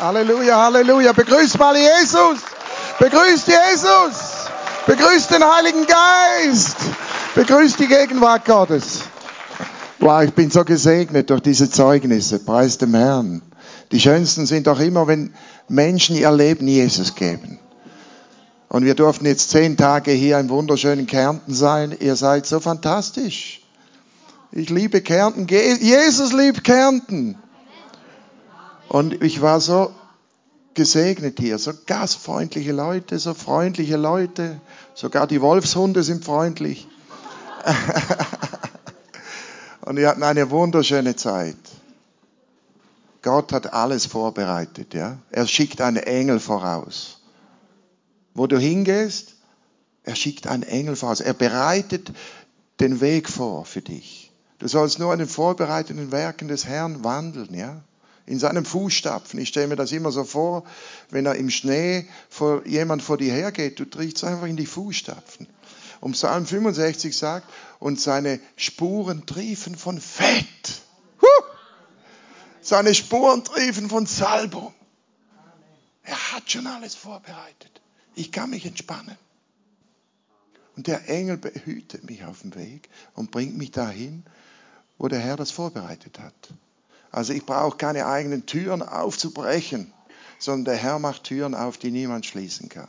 Halleluja, Halleluja. Begrüßt mal Jesus. Begrüßt Jesus. Begrüßt den Heiligen Geist. Begrüßt die Gegenwart Gottes. Wow, ich bin so gesegnet durch diese Zeugnisse. Preis dem Herrn. Die schönsten sind doch immer, wenn Menschen ihr Leben Jesus geben. Und wir durften jetzt zehn Tage hier im wunderschönen Kärnten sein. Ihr seid so fantastisch. Ich liebe Kärnten. Jesus liebt Kärnten. Und ich war so gesegnet hier, so gastfreundliche Leute, so freundliche Leute. Sogar die Wolfshunde sind freundlich. Und wir hatten eine wunderschöne Zeit. Gott hat alles vorbereitet, ja. Er schickt einen Engel voraus. Wo du hingehst, er schickt einen Engel voraus. Er bereitet den Weg vor für dich. Du sollst nur an den vorbereiteten Werken des Herrn wandeln, ja. In seinem Fußstapfen. Ich stelle mir das immer so vor, wenn er im Schnee vor, jemand vor dir hergeht, du trittst einfach in die Fußstapfen. Und Psalm 65 sagt, und seine Spuren triefen von Fett. Huh! Seine Spuren triefen von Salbung. Er hat schon alles vorbereitet. Ich kann mich entspannen. Und der Engel behütet mich auf dem Weg und bringt mich dahin, wo der Herr das vorbereitet hat. Also ich brauche keine eigenen Türen aufzubrechen, sondern der Herr macht Türen auf, die niemand schließen kann.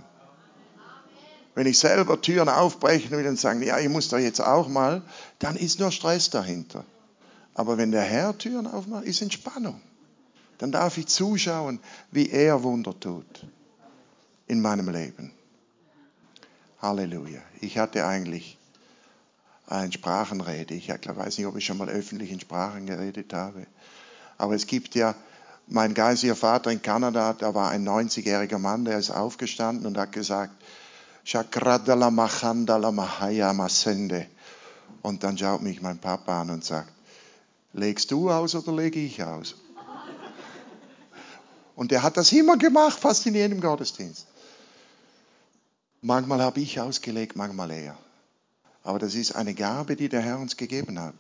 Wenn ich selber Türen aufbrechen will und sagen, ja, ich muss da jetzt auch mal, dann ist nur Stress dahinter. Aber wenn der Herr Türen aufmacht, ist Entspannung. Dann darf ich zuschauen, wie er Wunder tut in meinem Leben. Halleluja. Ich hatte eigentlich eine Sprachenrede. Ich weiß nicht, ob ich schon mal öffentlich in Sprachen geredet habe. Aber es gibt ja, mein geistiger Vater in Kanada, da war ein 90-jähriger Mann, der ist aufgestanden und hat gesagt, Chakradala Machandala Mahaya Masende. Und dann schaut mich mein Papa an und sagt, legst du aus oder lege ich aus? Und er hat das immer gemacht, fast in jedem Gottesdienst. Manchmal habe ich ausgelegt, manchmal er. Aber das ist eine Gabe, die der Herr uns gegeben hat.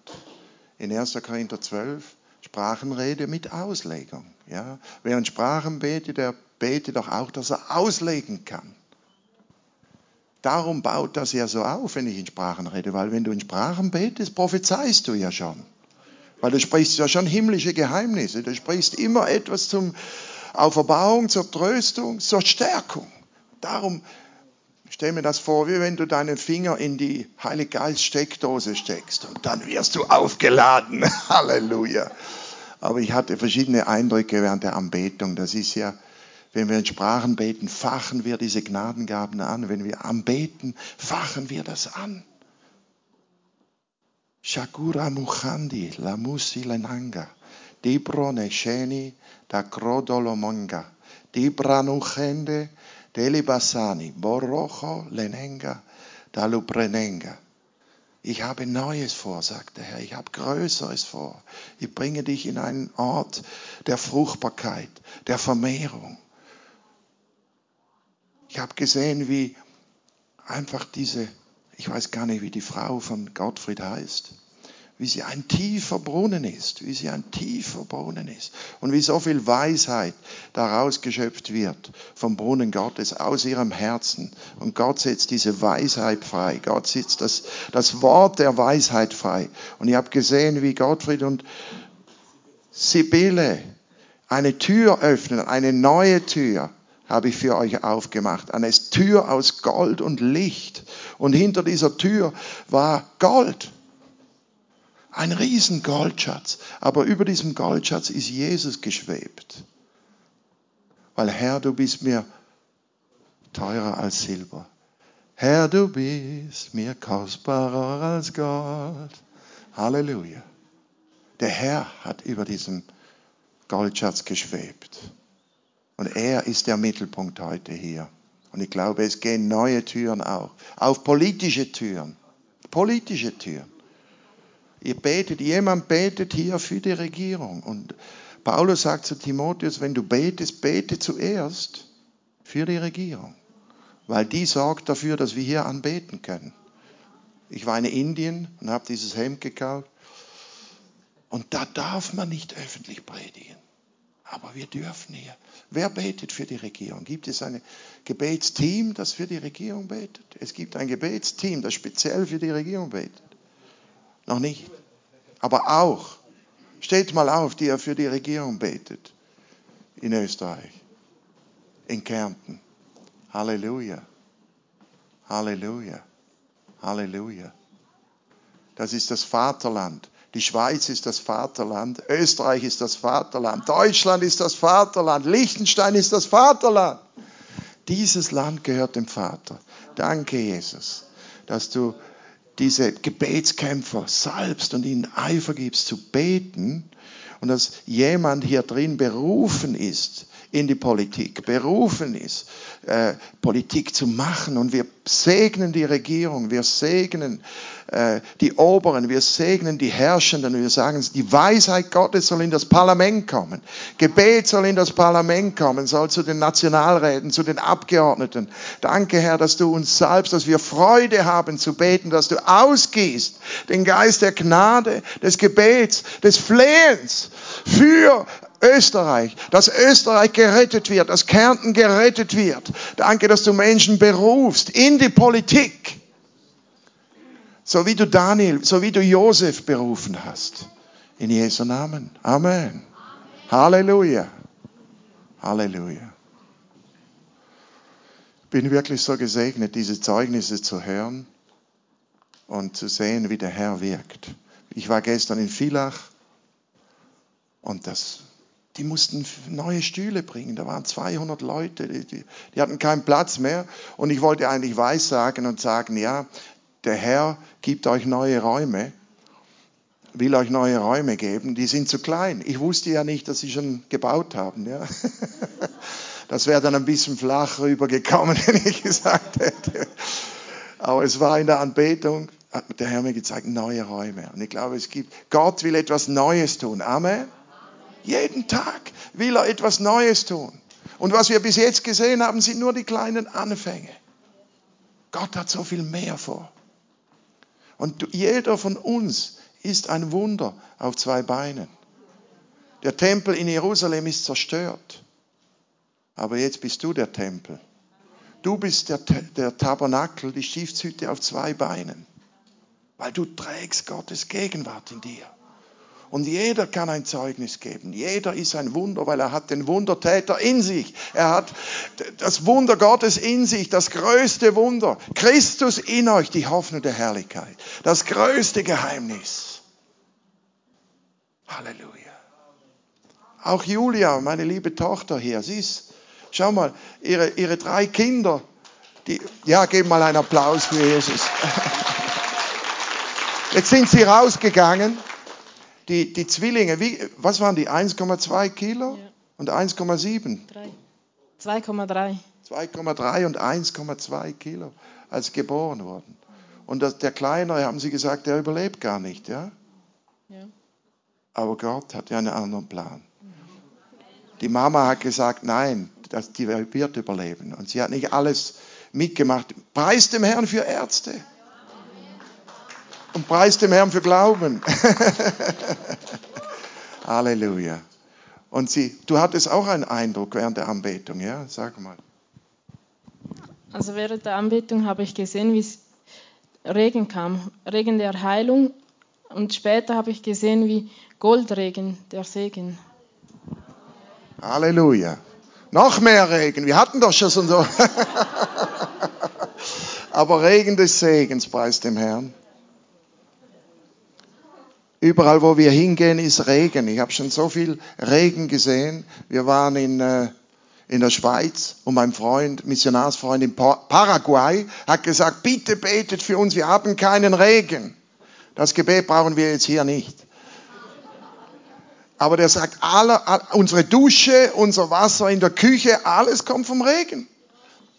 In 1. Korinther 12, Sprachenrede mit Auslegung. Ja? Wer in Sprachen betet, der betet doch auch, dass er auslegen kann. Darum baut das ja so auf, wenn ich in Sprachen rede, weil wenn du in Sprachen betest, prophezeist du ja schon. Weil du sprichst ja schon himmlische Geheimnisse. Du sprichst immer etwas zum Auferbauung, zur Tröstung, zur Stärkung. Darum stell mir das vor, wie wenn du deinen Finger in die Heilige Geist Steckdose steckst und dann wirst du aufgeladen. Halleluja. Aber ich hatte verschiedene Eindrücke während der Anbetung. Das ist ja, wenn wir in Sprachen beten, fachen wir diese Gnadengaben an. Wenn wir anbeten, fachen wir das an. Shakura Mukhandi, la Musi Lenanga, Dibro Nesheni, da Krodolo Monga, Dibra Nuchende, Deli Basani, Borocho Lenenga, da Luprenenga. Ich habe Neues vor, sagt der Herr. Ich habe Größeres vor. Ich bringe dich in einen Ort der Fruchtbarkeit, der Vermehrung. Ich habe gesehen, wie einfach diese, ich weiß gar nicht, wie die Frau von Gottfried heißt, wie sie ein tiefer Brunnen ist, wie sie ein tiefer Brunnen ist und wie so viel Weisheit daraus geschöpft wird vom Brunnen Gottes aus ihrem Herzen. Und Gott setzt diese Weisheit frei. Gott setzt das, das Wort der Weisheit frei. Und ich habe gesehen, wie Gottfried und Sibylle eine Tür öffnen, eine neue Tür habe ich für euch aufgemacht. Eine Tür aus Gold und Licht. Und hinter dieser Tür war Gold. Ein riesen Goldschatz. Aber über diesem Goldschatz ist Jesus geschwebt. Weil Herr, du bist mir teurer als Silber. Herr, du bist mir kostbarer als Gold. Halleluja. Der Herr hat über diesem Goldschatz geschwebt. Und er ist der Mittelpunkt heute hier. Und ich glaube, es gehen neue Türen auf. Auf politische Türen. Politische Türen. Ihr betet, jemand betet hier für die Regierung. Und Paulus sagt zu Timotheus, wenn du betest, bete zuerst für die Regierung. Weil die sorgt dafür, dass wir hier anbeten können. Ich war in Indien und habe dieses Hemd gekauft. Und da darf man nicht öffentlich predigen. Aber wir dürfen hier. Wer betet für die Regierung? Gibt es ein Gebetsteam, das für die Regierung betet? Es gibt ein Gebetsteam, das speziell für die Regierung betet. Noch nicht. Aber auch. Steht mal auf, die er für die Regierung betet. In Österreich. In Kärnten. Halleluja. Halleluja. Halleluja. Das ist das Vaterland. Die Schweiz ist das Vaterland. Österreich ist das Vaterland. Deutschland ist das Vaterland. Liechtenstein ist das Vaterland. Dieses Land gehört dem Vater. Danke, Jesus, dass du diese Gebetskämpfer salbst und ihnen Eifer gibst zu beten und dass jemand hier drin berufen ist, in die Politik berufen ist, äh, Politik zu machen. Und wir segnen die Regierung, wir segnen äh, die Oberen, wir segnen die Herrschenden wir sagen, die Weisheit Gottes soll in das Parlament kommen. Gebet soll in das Parlament kommen, soll zu den Nationalräten, zu den Abgeordneten. Danke, Herr, dass du uns salbst, dass wir Freude haben zu beten, dass du ausgehst den Geist der Gnade, des Gebets, des Flehens für Österreich, dass Österreich gerettet wird, dass Kärnten gerettet wird. Danke, dass du Menschen berufst in die Politik. So wie du Daniel, so wie du Josef berufen hast. In Jesu Namen. Amen. Amen. Halleluja. Halleluja. Bin wirklich so gesegnet, diese Zeugnisse zu hören und zu sehen, wie der Herr wirkt. Ich war gestern in Villach und das die mussten neue Stühle bringen. Da waren 200 Leute, die, die, die hatten keinen Platz mehr. Und ich wollte eigentlich weissagen und sagen, ja, der Herr gibt euch neue Räume, will euch neue Räume geben, die sind zu klein. Ich wusste ja nicht, dass sie schon gebaut haben. Ja. Das wäre dann ein bisschen flach rübergekommen, wenn ich gesagt hätte. Aber es war in der Anbetung, hat der Herr mir gezeigt, neue Räume. Und ich glaube, es gibt, Gott will etwas Neues tun. Amen. Jeden Tag will er etwas Neues tun. Und was wir bis jetzt gesehen haben, sind nur die kleinen Anfänge. Gott hat so viel mehr vor. Und jeder von uns ist ein Wunder auf zwei Beinen. Der Tempel in Jerusalem ist zerstört. Aber jetzt bist du der Tempel. Du bist der, der Tabernakel, die Stiftshütte auf zwei Beinen. Weil du trägst Gottes Gegenwart in dir. Und jeder kann ein Zeugnis geben. Jeder ist ein Wunder, weil er hat den Wundertäter in sich. Er hat das Wunder Gottes in sich, das größte Wunder. Christus in euch, die Hoffnung der Herrlichkeit. Das größte Geheimnis. Halleluja. Auch Julia, meine liebe Tochter hier, sie ist, schau mal, ihre, ihre drei Kinder, die, ja, geben mal einen Applaus für Jesus. Jetzt sind sie rausgegangen die, die Zwillinge, wie, was waren die? 1,2 Kilo ja. und 1,7? 2,3. 2,3 und 1,2 Kilo, als geboren wurden. Und das, der Kleinere, haben sie gesagt, der überlebt gar nicht. Ja? ja. Aber Gott hat ja einen anderen Plan. Die Mama hat gesagt, nein, das, die wird überleben. Und sie hat nicht alles mitgemacht. Preis dem Herrn für Ärzte und preist dem Herrn für Glauben. Halleluja. Und sie, du hattest auch einen Eindruck während der Anbetung, ja? Sag mal. Also während der Anbetung habe ich gesehen, wie Regen kam, Regen der Heilung. Und später habe ich gesehen, wie Goldregen der Segen. Halleluja. Noch mehr Regen. Wir hatten doch schon so. Aber Regen des Segens preist dem Herrn. Überall, wo wir hingehen, ist Regen. Ich habe schon so viel Regen gesehen. Wir waren in, äh, in der Schweiz und mein Freund, Missionarsfreund in Paraguay, hat gesagt, bitte betet für uns, wir haben keinen Regen. Das Gebet brauchen wir jetzt hier nicht. Aber der sagt, alle, unsere Dusche, unser Wasser in der Küche, alles kommt vom Regen.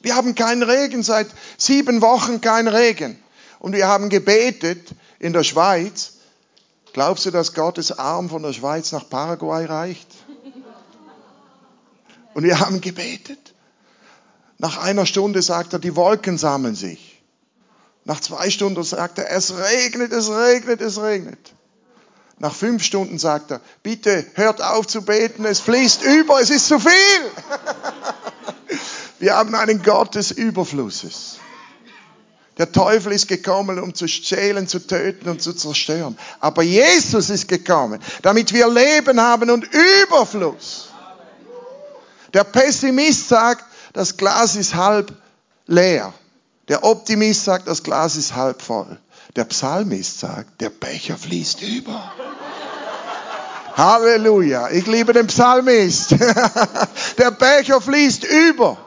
Wir haben keinen Regen, seit sieben Wochen kein Regen. Und wir haben gebetet in der Schweiz, Glaubst du, dass Gottes Arm von der Schweiz nach Paraguay reicht? Und wir haben gebetet. Nach einer Stunde sagt er, die Wolken sammeln sich. Nach zwei Stunden sagt er, es regnet, es regnet, es regnet. Nach fünf Stunden sagt er, bitte hört auf zu beten, es fließt über, es ist zu viel. Wir haben einen Gott des Überflusses. Der Teufel ist gekommen, um zu stehlen, zu töten und zu zerstören. Aber Jesus ist gekommen, damit wir Leben haben und Überfluss. Der Pessimist sagt, das Glas ist halb leer. Der Optimist sagt, das Glas ist halb voll. Der Psalmist sagt, der Becher fließt über. Halleluja. Ich liebe den Psalmist. der Becher fließt über.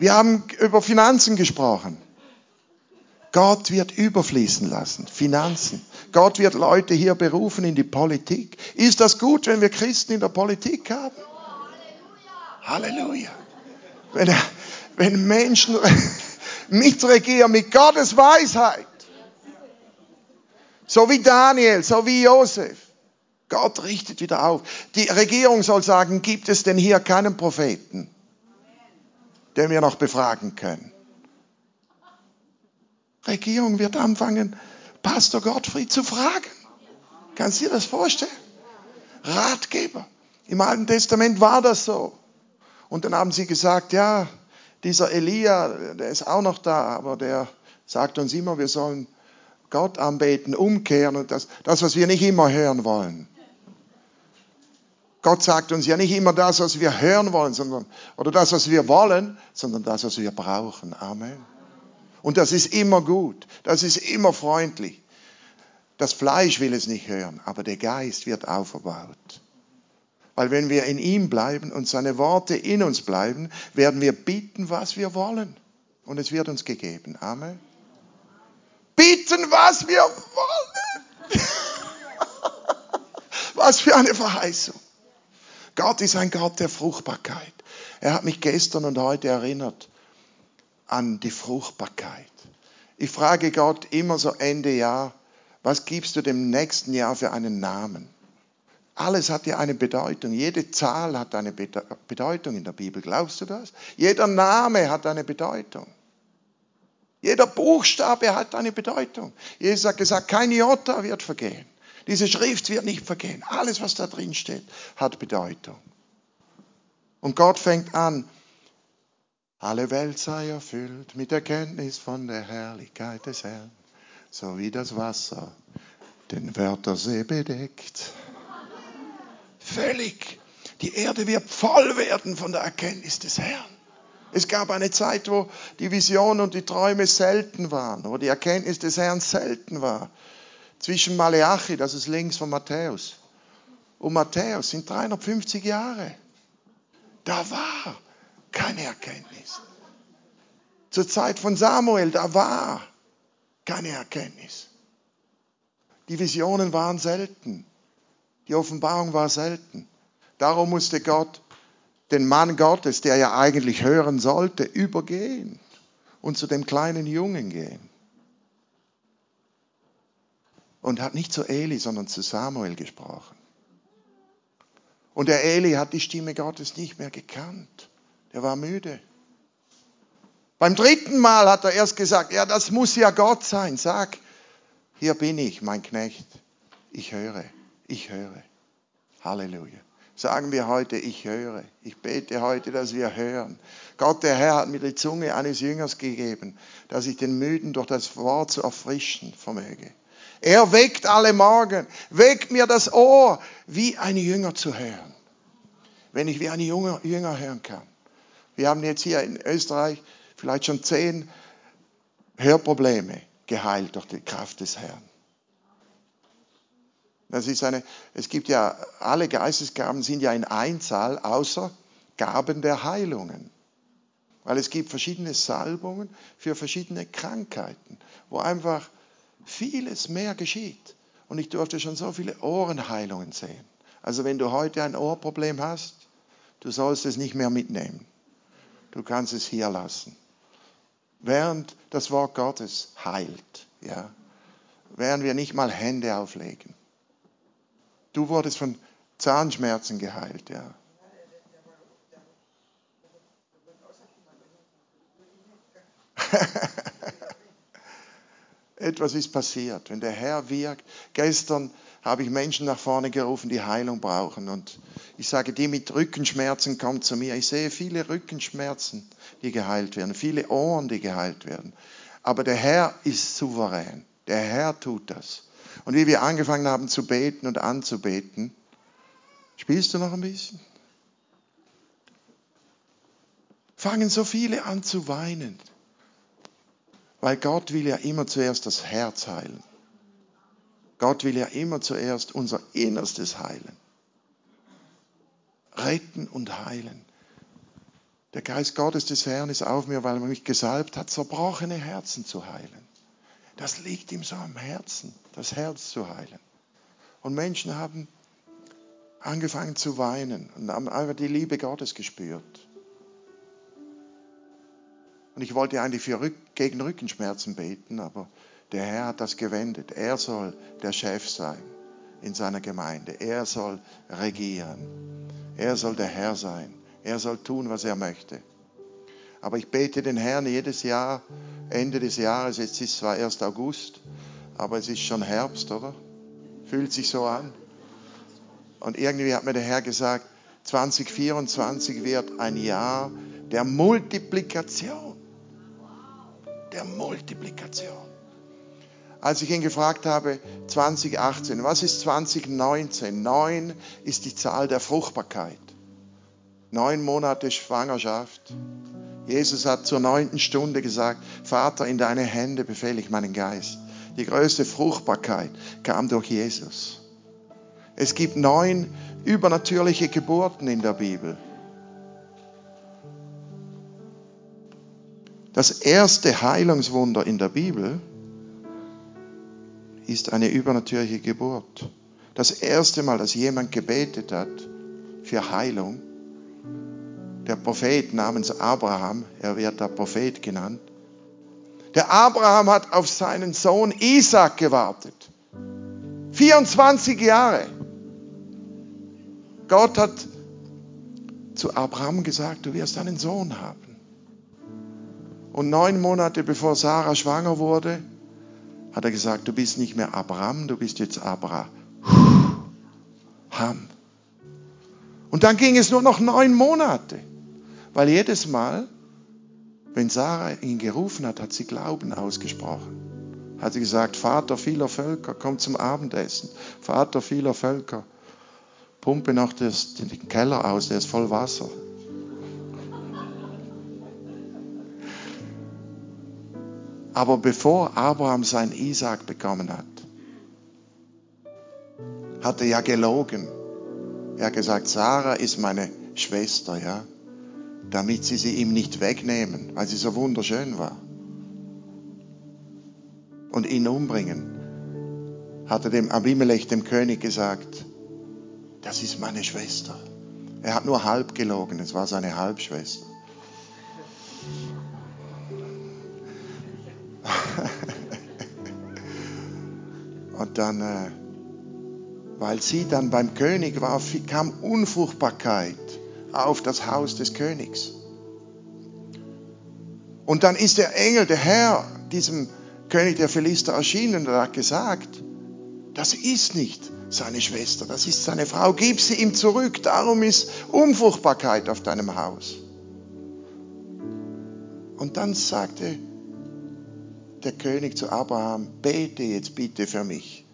Wir haben über Finanzen gesprochen. Gott wird überfließen lassen. Finanzen. Gott wird Leute hier berufen in die Politik. Ist das gut, wenn wir Christen in der Politik haben? Halleluja. Wenn, wenn Menschen mitregieren mit Gottes Weisheit. So wie Daniel, so wie Josef. Gott richtet wieder auf. Die Regierung soll sagen, gibt es denn hier keinen Propheten? Den wir noch befragen können. Regierung wird anfangen, Pastor Gottfried zu fragen. Kannst du dir das vorstellen? Ratgeber. Im Alten Testament war das so. Und dann haben sie gesagt, ja, dieser Elia, der ist auch noch da, aber der sagt uns immer, wir sollen Gott anbeten, umkehren und das, das was wir nicht immer hören wollen. Gott sagt uns ja nicht immer das, was wir hören wollen, sondern, oder das, was wir wollen, sondern das, was wir brauchen. Amen. Und das ist immer gut. Das ist immer freundlich. Das Fleisch will es nicht hören, aber der Geist wird aufgebaut. Weil wenn wir in ihm bleiben und seine Worte in uns bleiben, werden wir bitten, was wir wollen. Und es wird uns gegeben. Amen. Bitten, was wir wollen. was für eine Verheißung. Gott ist ein Gott der Fruchtbarkeit. Er hat mich gestern und heute erinnert an die Fruchtbarkeit. Ich frage Gott immer so Ende Jahr, was gibst du dem nächsten Jahr für einen Namen? Alles hat ja eine Bedeutung. Jede Zahl hat eine Bedeutung in der Bibel. Glaubst du das? Jeder Name hat eine Bedeutung. Jeder Buchstabe hat eine Bedeutung. Jesus hat gesagt, kein Jota wird vergehen. Diese Schrift wird nicht vergehen. Alles, was da drin steht, hat Bedeutung. Und Gott fängt an, alle Welt sei erfüllt mit Erkenntnis von der Herrlichkeit des Herrn, so wie das Wasser den Wörtersee bedeckt. Völlig. Die Erde wird voll werden von der Erkenntnis des Herrn. Es gab eine Zeit, wo die Vision und die Träume selten waren, wo die Erkenntnis des Herrn selten war zwischen Maleachi, das ist links von Matthäus, und Matthäus sind 350 Jahre. Da war keine Erkenntnis. Zur Zeit von Samuel, da war keine Erkenntnis. Die Visionen waren selten. Die Offenbarung war selten. Darum musste Gott den Mann Gottes, der ja eigentlich hören sollte, übergehen und zu dem kleinen Jungen gehen und hat nicht zu Eli, sondern zu Samuel gesprochen. Und der Eli hat die Stimme Gottes nicht mehr gekannt. Der war müde. Beim dritten Mal hat er erst gesagt, ja, das muss ja Gott sein. Sag, hier bin ich, mein Knecht. Ich höre, ich höre. Halleluja. Sagen wir heute, ich höre. Ich bete heute, dass wir hören. Gott, der Herr, hat mir die Zunge eines Jüngers gegeben, dass ich den Müden durch das Wort zu erfrischen vermöge. Er weckt alle Morgen, weckt mir das Ohr, wie ein Jünger zu hören. Wenn ich wie ein Jünger, Jünger hören kann. Wir haben jetzt hier in Österreich vielleicht schon zehn Hörprobleme geheilt durch die Kraft des Herrn. Das ist eine, es gibt ja, alle Geistesgaben sind ja in Einzahl, außer Gaben der Heilungen. Weil es gibt verschiedene Salbungen für verschiedene Krankheiten, wo einfach vieles mehr geschieht. Und ich durfte schon so viele Ohrenheilungen sehen. Also wenn du heute ein Ohrproblem hast, du sollst es nicht mehr mitnehmen. Du kannst es hier lassen. Während das Wort Gottes heilt, ja, während wir nicht mal Hände auflegen. Du wurdest von Zahnschmerzen geheilt, ja. Etwas ist passiert. Wenn der Herr wirkt. Gestern habe ich Menschen nach vorne gerufen, die Heilung brauchen. Und ich sage, die mit Rückenschmerzen kommen zu mir. Ich sehe viele Rückenschmerzen, die geheilt werden, viele Ohren, die geheilt werden. Aber der Herr ist souverän. Der Herr tut das. Und wie wir angefangen haben zu beten und anzubeten, spielst du noch ein bisschen? Fangen so viele an zu weinen. Weil Gott will ja immer zuerst das Herz heilen. Gott will ja immer zuerst unser Innerstes heilen. Retten und heilen. Der Geist Gottes des Herrn ist auf mir, weil er mich gesalbt hat, zerbrochene Herzen zu heilen. Das liegt ihm so am Herzen, das Herz zu heilen. Und Menschen haben angefangen zu weinen und haben einfach die Liebe Gottes gespürt. Und ich wollte eigentlich für Rück gegen Rückenschmerzen beten, aber der Herr hat das gewendet. Er soll der Chef sein in seiner Gemeinde. Er soll regieren. Er soll der Herr sein. Er soll tun, was er möchte. Aber ich bete den Herrn jedes Jahr, Ende des Jahres, jetzt ist zwar erst August, aber es ist schon Herbst, oder? Fühlt sich so an. Und irgendwie hat mir der Herr gesagt, 2024 wird ein Jahr der Multiplikation der Multiplikation. Als ich ihn gefragt habe, 2018, was ist 2019? Neun ist die Zahl der Fruchtbarkeit. Neun Monate Schwangerschaft. Jesus hat zur neunten Stunde gesagt, Vater, in deine Hände befehle ich meinen Geist. Die größte Fruchtbarkeit kam durch Jesus. Es gibt neun übernatürliche Geburten in der Bibel. Das erste Heilungswunder in der Bibel ist eine übernatürliche Geburt. Das erste Mal, dass jemand gebetet hat für Heilung, der Prophet namens Abraham, er wird der Prophet genannt, der Abraham hat auf seinen Sohn Isaac gewartet. 24 Jahre. Gott hat zu Abraham gesagt, du wirst einen Sohn haben. Und neun Monate bevor Sarah schwanger wurde, hat er gesagt, du bist nicht mehr Abraham, du bist jetzt Abraham. Und dann ging es nur noch neun Monate, weil jedes Mal, wenn Sarah ihn gerufen hat, hat sie Glauben ausgesprochen. Hat sie gesagt, Vater vieler Völker, komm zum Abendessen. Vater vieler Völker, pumpe noch das, den Keller aus, der ist voll Wasser. Aber bevor Abraham seinen Isaac bekommen hat, hat er ja gelogen. Er hat gesagt, Sarah ist meine Schwester, ja, damit sie sie ihm nicht wegnehmen, weil sie so wunderschön war. Und ihn umbringen. Hat er dem Abimelech, dem König, gesagt, das ist meine Schwester. Er hat nur halb gelogen, es war seine Halbschwester. Dann, äh, weil sie dann beim König war, kam Unfruchtbarkeit auf das Haus des Königs. Und dann ist der Engel, der Herr, diesem König der Philister erschienen und hat gesagt, das ist nicht seine Schwester, das ist seine Frau, gib sie ihm zurück, darum ist Unfruchtbarkeit auf deinem Haus. Und dann sagte der König zu Abraham, bete jetzt bitte für mich,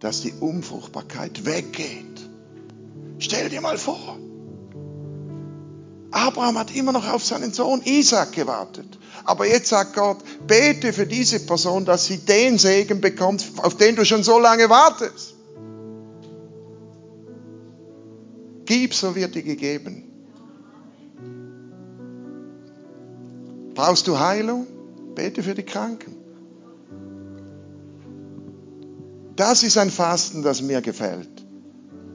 dass die Unfruchtbarkeit weggeht. Stell dir mal vor, Abraham hat immer noch auf seinen Sohn Isaac gewartet. Aber jetzt sagt Gott, bete für diese Person, dass sie den Segen bekommt, auf den du schon so lange wartest. Gib, so wird dir gegeben. Brauchst du Heilung? Bete für die Kranken. Das ist ein Fasten, das mir gefällt.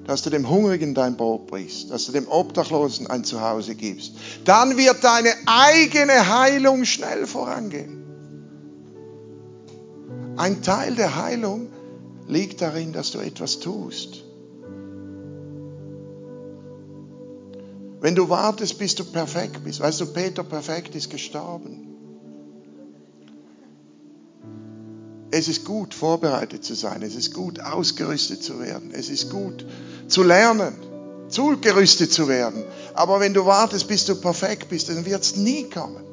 Dass du dem Hungrigen dein Brot brichst, dass du dem Obdachlosen ein Zuhause gibst. Dann wird deine eigene Heilung schnell vorangehen. Ein Teil der Heilung liegt darin, dass du etwas tust. Wenn du wartest, bis du perfekt bist, weißt du, Peter perfekt ist gestorben. Es ist gut, vorbereitet zu sein. Es ist gut, ausgerüstet zu werden. Es ist gut, zu lernen, zugerüstet zu werden. Aber wenn du wartest, bis du perfekt bist, dann wird es nie kommen.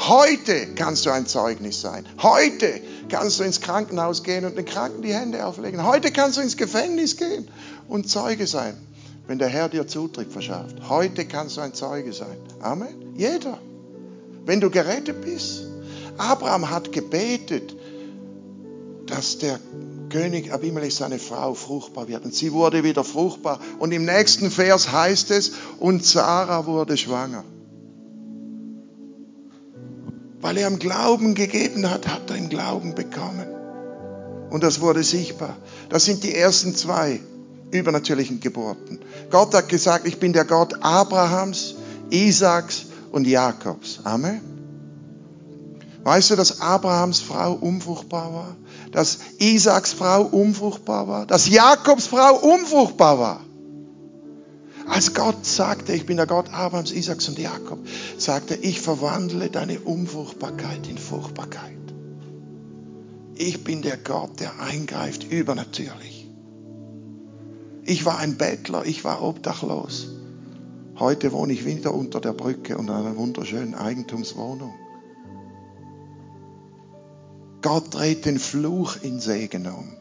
Heute kannst du ein Zeugnis sein. Heute kannst du ins Krankenhaus gehen und den Kranken die Hände auflegen. Heute kannst du ins Gefängnis gehen und Zeuge sein, wenn der Herr dir Zutritt verschafft. Heute kannst du ein Zeuge sein. Amen. Jeder. Wenn du gerettet bist. Abraham hat gebetet, dass der König Abimelech seine Frau fruchtbar wird. Und sie wurde wieder fruchtbar. Und im nächsten Vers heißt es, und Sarah wurde schwanger. Weil er im Glauben gegeben hat, hat er im Glauben bekommen. Und das wurde sichtbar. Das sind die ersten zwei übernatürlichen Geburten. Gott hat gesagt, ich bin der Gott Abrahams, Isaaks und Jakobs. Amen. Weißt du, dass Abrahams Frau unfruchtbar war? Dass Isaaks Frau unfruchtbar war? Dass Jakobs Frau unfruchtbar war? Als Gott sagte, ich bin der Gott Abrahams, Isaaks und Jakob, sagte, ich verwandle deine Unfruchtbarkeit in Fruchtbarkeit. Ich bin der Gott, der eingreift übernatürlich. Ich war ein Bettler, ich war obdachlos. Heute wohne ich wieder unter der Brücke und in einer wunderschönen Eigentumswohnung. Gott dreht den Fluch in Segen um.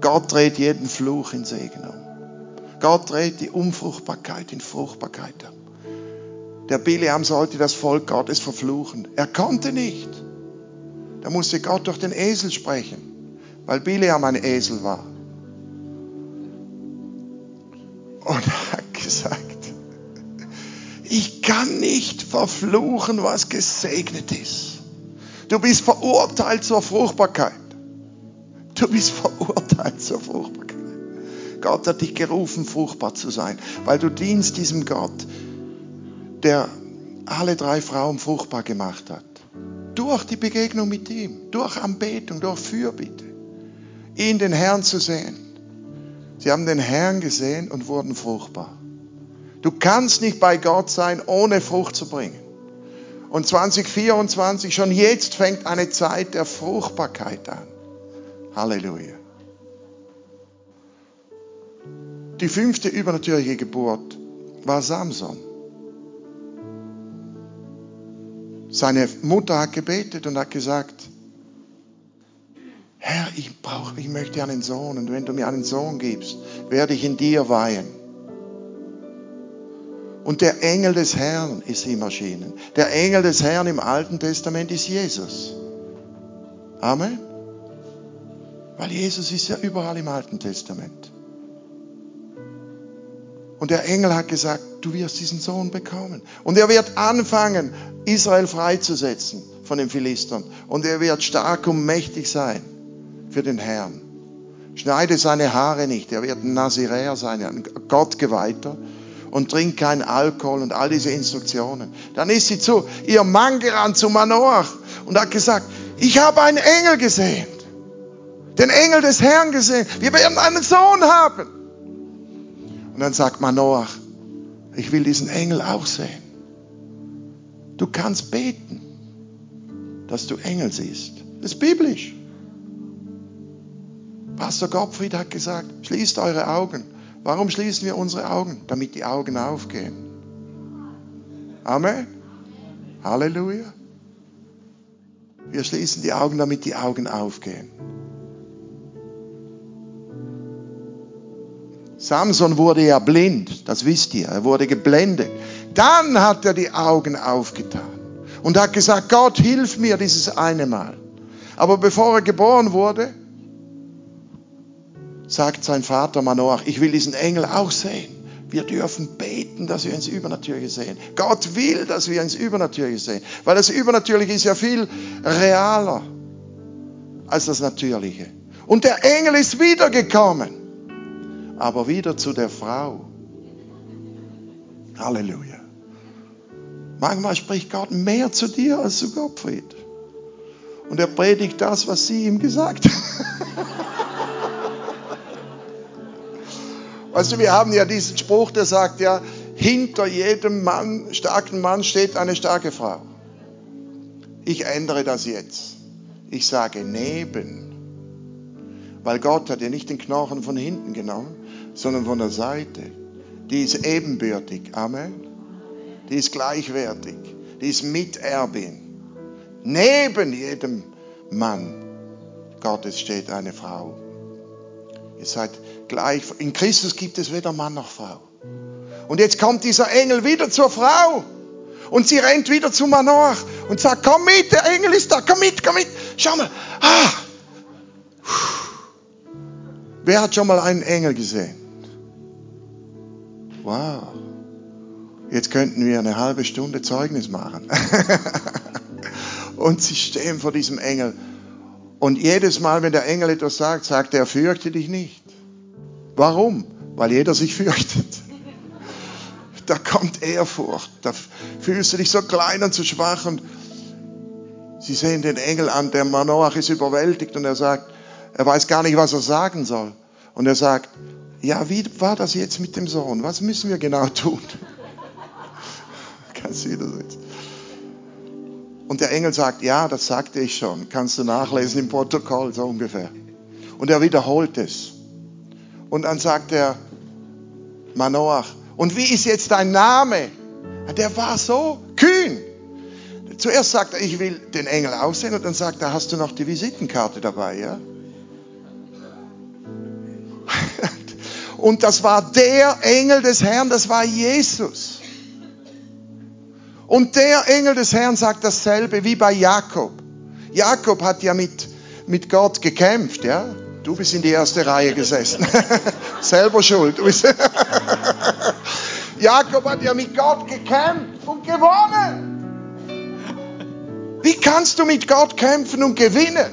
Gott dreht jeden Fluch in Segen um. Gott dreht die Unfruchtbarkeit in Fruchtbarkeit um. Der Bileam sollte das Volk Gottes verfluchen. Er konnte nicht. Da musste Gott durch den Esel sprechen, weil Bileam ein Esel war. Und hat gesagt, ich kann nicht verfluchen, was gesegnet ist. Du bist verurteilt zur Fruchtbarkeit. Du bist verurteilt zur Fruchtbarkeit. Gott hat dich gerufen, fruchtbar zu sein, weil du dienst diesem Gott, der alle drei Frauen fruchtbar gemacht hat. Durch die Begegnung mit ihm, durch Anbetung, durch Fürbitte, ihn den Herrn zu sehen. Sie haben den Herrn gesehen und wurden fruchtbar. Du kannst nicht bei Gott sein, ohne Frucht zu bringen. Und 2024, schon jetzt fängt eine Zeit der Fruchtbarkeit an. Halleluja. Die fünfte übernatürliche Geburt war Samson. Seine Mutter hat gebetet und hat gesagt, Herr, ich brauche, ich möchte einen Sohn und wenn du mir einen Sohn gibst, werde ich in dir weihen. Und der Engel des Herrn ist ihm erschienen. Der Engel des Herrn im Alten Testament ist Jesus. Amen. Weil Jesus ist ja überall im Alten Testament. Und der Engel hat gesagt, du wirst diesen Sohn bekommen. Und er wird anfangen, Israel freizusetzen von den Philistern. Und er wird stark und mächtig sein für den Herrn. Schneide seine Haare nicht. Er wird ein Naziräer sein, ein Gottgeweihter und trinkt keinen Alkohol und all diese Instruktionen. Dann ist sie zu ihrem Mann gerannt, zu Manoach, und hat gesagt, ich habe einen Engel gesehen. Den Engel des Herrn gesehen. Wir werden einen Sohn haben. Und dann sagt Manoach, ich will diesen Engel auch sehen. Du kannst beten, dass du Engel siehst. Das ist biblisch. Pastor Gottfried hat gesagt, schließt eure Augen Warum schließen wir unsere Augen? Damit die Augen aufgehen. Amen. Halleluja. Wir schließen die Augen, damit die Augen aufgehen. Samson wurde ja blind, das wisst ihr, er wurde geblendet. Dann hat er die Augen aufgetan und hat gesagt, Gott, hilf mir dieses eine Mal. Aber bevor er geboren wurde, sagt sein Vater Manoach, ich will diesen Engel auch sehen. Wir dürfen beten, dass wir ins Übernatürliche sehen. Gott will, dass wir ins Übernatürliche sehen. Weil das Übernatürliche ist ja viel realer als das Natürliche. Und der Engel ist wiedergekommen. Aber wieder zu der Frau. Halleluja. Manchmal spricht Gott mehr zu dir als zu Gottfried. Und er predigt das, was sie ihm gesagt hat. Weißt du, wir haben ja diesen Spruch, der sagt ja, hinter jedem Mann, starken Mann steht eine starke Frau. Ich ändere das jetzt. Ich sage neben. Weil Gott hat ja nicht den Knochen von hinten genommen, sondern von der Seite. Die ist ebenbürtig. Amen. Die ist gleichwertig. Die ist Miterbin. Neben jedem Mann Gottes steht eine Frau. Ihr seid gleich. In Christus gibt es weder Mann noch Frau. Und jetzt kommt dieser Engel wieder zur Frau. Und sie rennt wieder zu Manoach und sagt, komm mit, der Engel ist da, komm mit, komm mit. Schau mal. Ah. Wer hat schon mal einen Engel gesehen? Wow. Jetzt könnten wir eine halbe Stunde Zeugnis machen. und sie stehen vor diesem Engel. Und jedes Mal, wenn der Engel etwas sagt, sagt er, fürchte dich nicht. Warum? Weil jeder sich fürchtet. Da kommt Ehrfurcht. Da fühlst du dich so klein und so schwach. Und sie sehen den Engel an, der Manoach ist überwältigt und er sagt, er weiß gar nicht, was er sagen soll. Und er sagt, ja, wie war das jetzt mit dem Sohn? Was müssen wir genau tun? Kannst du wieder sitzen. Und der Engel sagt, ja, das sagte ich schon. Kannst du nachlesen im Protokoll, so ungefähr. Und er wiederholt es. Und dann sagt er, Manoach, und wie ist jetzt dein Name? Der war so kühn. Zuerst sagt er, ich will den Engel aussehen und dann sagt er, hast du noch die Visitenkarte dabei, ja? Und das war der Engel des Herrn, das war Jesus. Und der Engel des Herrn sagt dasselbe wie bei Jakob. Jakob hat ja mit, mit Gott gekämpft, ja? Du bist in die erste Reihe gesessen. Selber schuld. Jakob hat ja mit Gott gekämpft und gewonnen. Wie kannst du mit Gott kämpfen und gewinnen?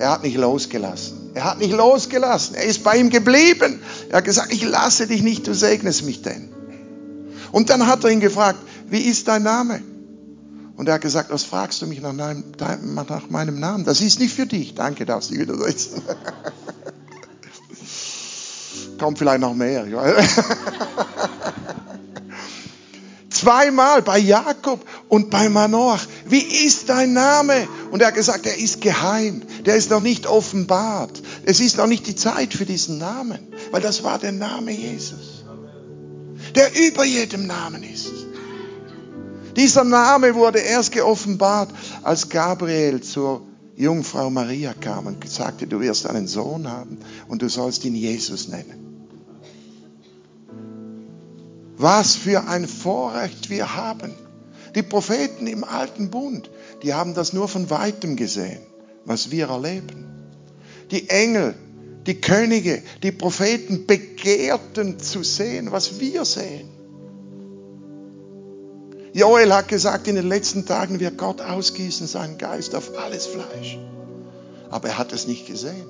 Er hat nicht losgelassen. Er hat nicht losgelassen. Er ist bei ihm geblieben. Er hat gesagt, ich lasse dich nicht, du segnest mich denn. Und dann hat er ihn gefragt, wie ist dein Name? Und er hat gesagt, was fragst du mich nach meinem, nach meinem Namen? Das ist nicht für dich. Danke, darfst du wieder setzen. Kommt vielleicht noch mehr. Zweimal bei Jakob und bei Manoach. Wie ist dein Name? Und er hat gesagt, er ist geheim. Der ist noch nicht offenbart. Es ist noch nicht die Zeit für diesen Namen, weil das war der Name Jesus, der über jedem Namen ist. Dieser Name wurde erst geoffenbart, als Gabriel zur Jungfrau Maria kam und sagte, du wirst einen Sohn haben und du sollst ihn Jesus nennen. Was für ein Vorrecht wir haben. Die Propheten im alten Bund, die haben das nur von weitem gesehen, was wir erleben. Die Engel, die Könige, die Propheten begehrten zu sehen, was wir sehen. Joel hat gesagt, in den letzten Tagen wird Gott ausgießen seinen Geist auf alles Fleisch. Aber er hat es nicht gesehen.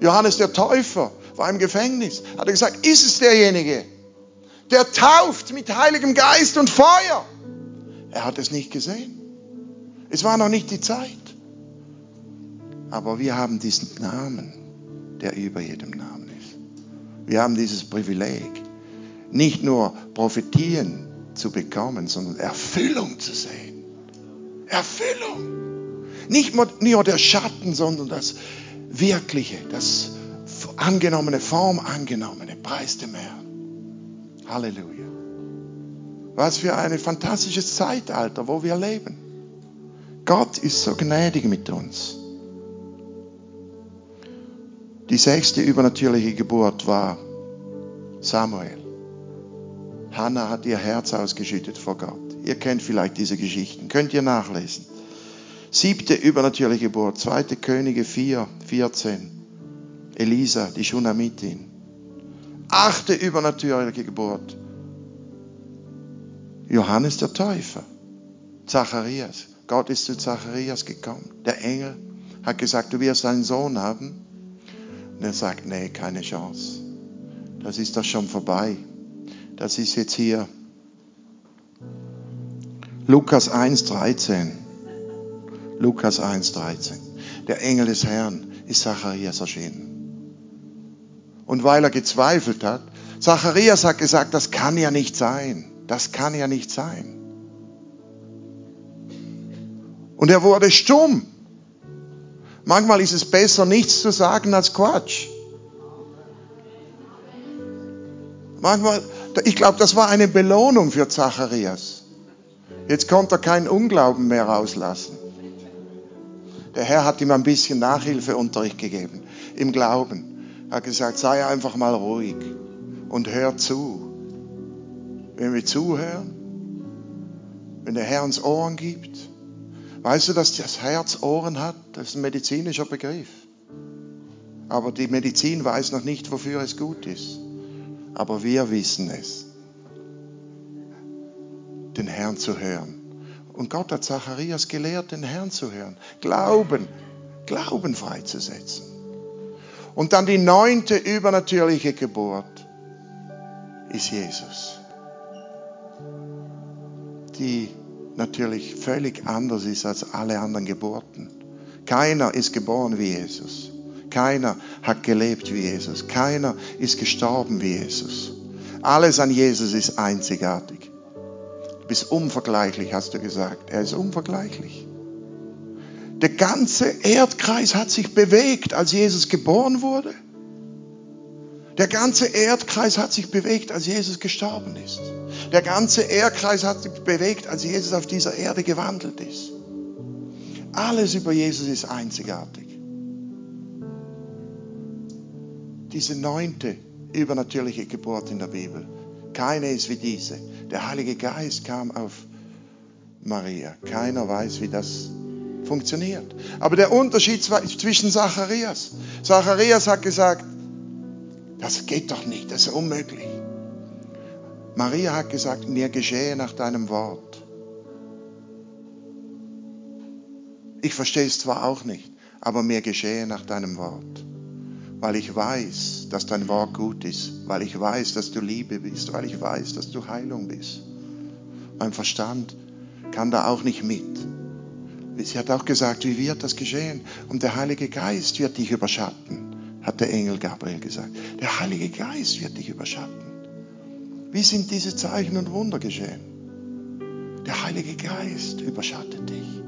Johannes der Täufer war im Gefängnis. Hat er gesagt, ist es derjenige, der tauft mit Heiligem Geist und Feuer? Er hat es nicht gesehen. Es war noch nicht die Zeit. Aber wir haben diesen Namen, der über jedem Namen ist. Wir haben dieses Privileg, nicht nur Prophetien zu bekommen, sondern Erfüllung zu sehen. Erfüllung. Nicht nur der Schatten, sondern das Wirkliche, das angenommene, Form angenommene. Preis dem Herrn. Halleluja. Was für ein fantastisches Zeitalter, wo wir leben. Gott ist so gnädig mit uns. Die sechste übernatürliche Geburt war Samuel. Hannah hat ihr Herz ausgeschüttet vor Gott. Ihr kennt vielleicht diese Geschichten. Könnt ihr nachlesen. Siebte übernatürliche Geburt, zweite Könige 4, 14. Elisa, die Shunamitin. Achte übernatürliche Geburt. Johannes der Täufer. Zacharias. Gott ist zu Zacharias gekommen. Der Engel hat gesagt, du wirst einen Sohn haben. Und er sagt, nee, keine Chance. Das ist doch schon vorbei. Das ist jetzt hier Lukas 1,13. Lukas 1,13. Der Engel des Herrn ist Zacharias erschienen. Und weil er gezweifelt hat, Zacharias hat gesagt, das kann ja nicht sein. Das kann ja nicht sein. Und er wurde stumm. Manchmal ist es besser, nichts zu sagen als Quatsch. Manchmal, ich glaube, das war eine Belohnung für Zacharias. Jetzt konnte er keinen Unglauben mehr rauslassen. Der Herr hat ihm ein bisschen Nachhilfeunterricht gegeben im Glauben. Er hat gesagt, sei einfach mal ruhig und hör zu. Wenn wir zuhören, wenn der Herr uns Ohren gibt, weißt du, dass das Herz Ohren hat? Das ist ein medizinischer Begriff. Aber die Medizin weiß noch nicht, wofür es gut ist. Aber wir wissen es, den Herrn zu hören. Und Gott hat Zacharias gelehrt, den Herrn zu hören. Glauben, Glauben freizusetzen. Und dann die neunte übernatürliche Geburt ist Jesus. Die natürlich völlig anders ist als alle anderen Geburten. Keiner ist geboren wie Jesus. Keiner hat gelebt wie Jesus. Keiner ist gestorben wie Jesus. Alles an Jesus ist einzigartig. Du bist unvergleichlich, hast du gesagt. Er ist unvergleichlich. Der ganze Erdkreis hat sich bewegt, als Jesus geboren wurde. Der ganze Erdkreis hat sich bewegt, als Jesus gestorben ist. Der ganze Erdkreis hat sich bewegt, als Jesus auf dieser Erde gewandelt ist. Alles über Jesus ist einzigartig. Diese neunte übernatürliche Geburt in der Bibel. Keine ist wie diese. Der Heilige Geist kam auf Maria. Keiner weiß, wie das funktioniert. Aber der Unterschied zwischen Zacharias. Zacharias hat gesagt, das geht doch nicht, das ist unmöglich. Maria hat gesagt, mir geschehe nach deinem Wort. Ich verstehe es zwar auch nicht, aber mir geschehe nach deinem Wort. Weil ich weiß, dass dein Wort gut ist, weil ich weiß, dass du Liebe bist, weil ich weiß, dass du Heilung bist. Mein Verstand kann da auch nicht mit. Sie hat auch gesagt, wie wird das geschehen? Und der Heilige Geist wird dich überschatten, hat der Engel Gabriel gesagt. Der Heilige Geist wird dich überschatten. Wie sind diese Zeichen und Wunder geschehen? Der Heilige Geist überschattet dich.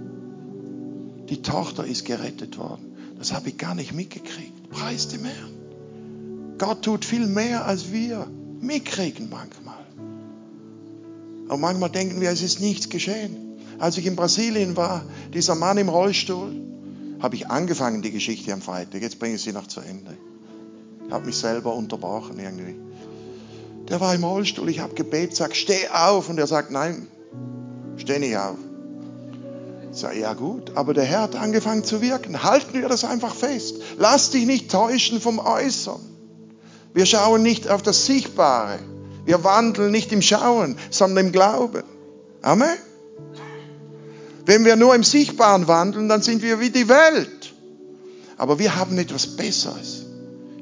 Die Tochter ist gerettet worden. Das habe ich gar nicht mitgekriegt. Preis dem Herrn. Gott tut viel mehr, als wir mitkriegen manchmal. Aber manchmal denken wir, es ist nichts geschehen. Als ich in Brasilien war, dieser Mann im Rollstuhl, habe ich angefangen, die Geschichte am Freitag. Jetzt bringe ich sie noch zu Ende. Ich habe mich selber unterbrochen irgendwie. Der war im Rollstuhl, ich habe gebetet, sag, steh auf. Und er sagt, nein, steh nicht auf. Sage, ja gut, aber der Herr hat angefangen zu wirken. Halten wir das einfach fest. Lass dich nicht täuschen vom Äußeren. Wir schauen nicht auf das Sichtbare. Wir wandeln nicht im Schauen, sondern im Glauben. Amen. Wenn wir nur im Sichtbaren wandeln, dann sind wir wie die Welt. Aber wir haben etwas Besseres.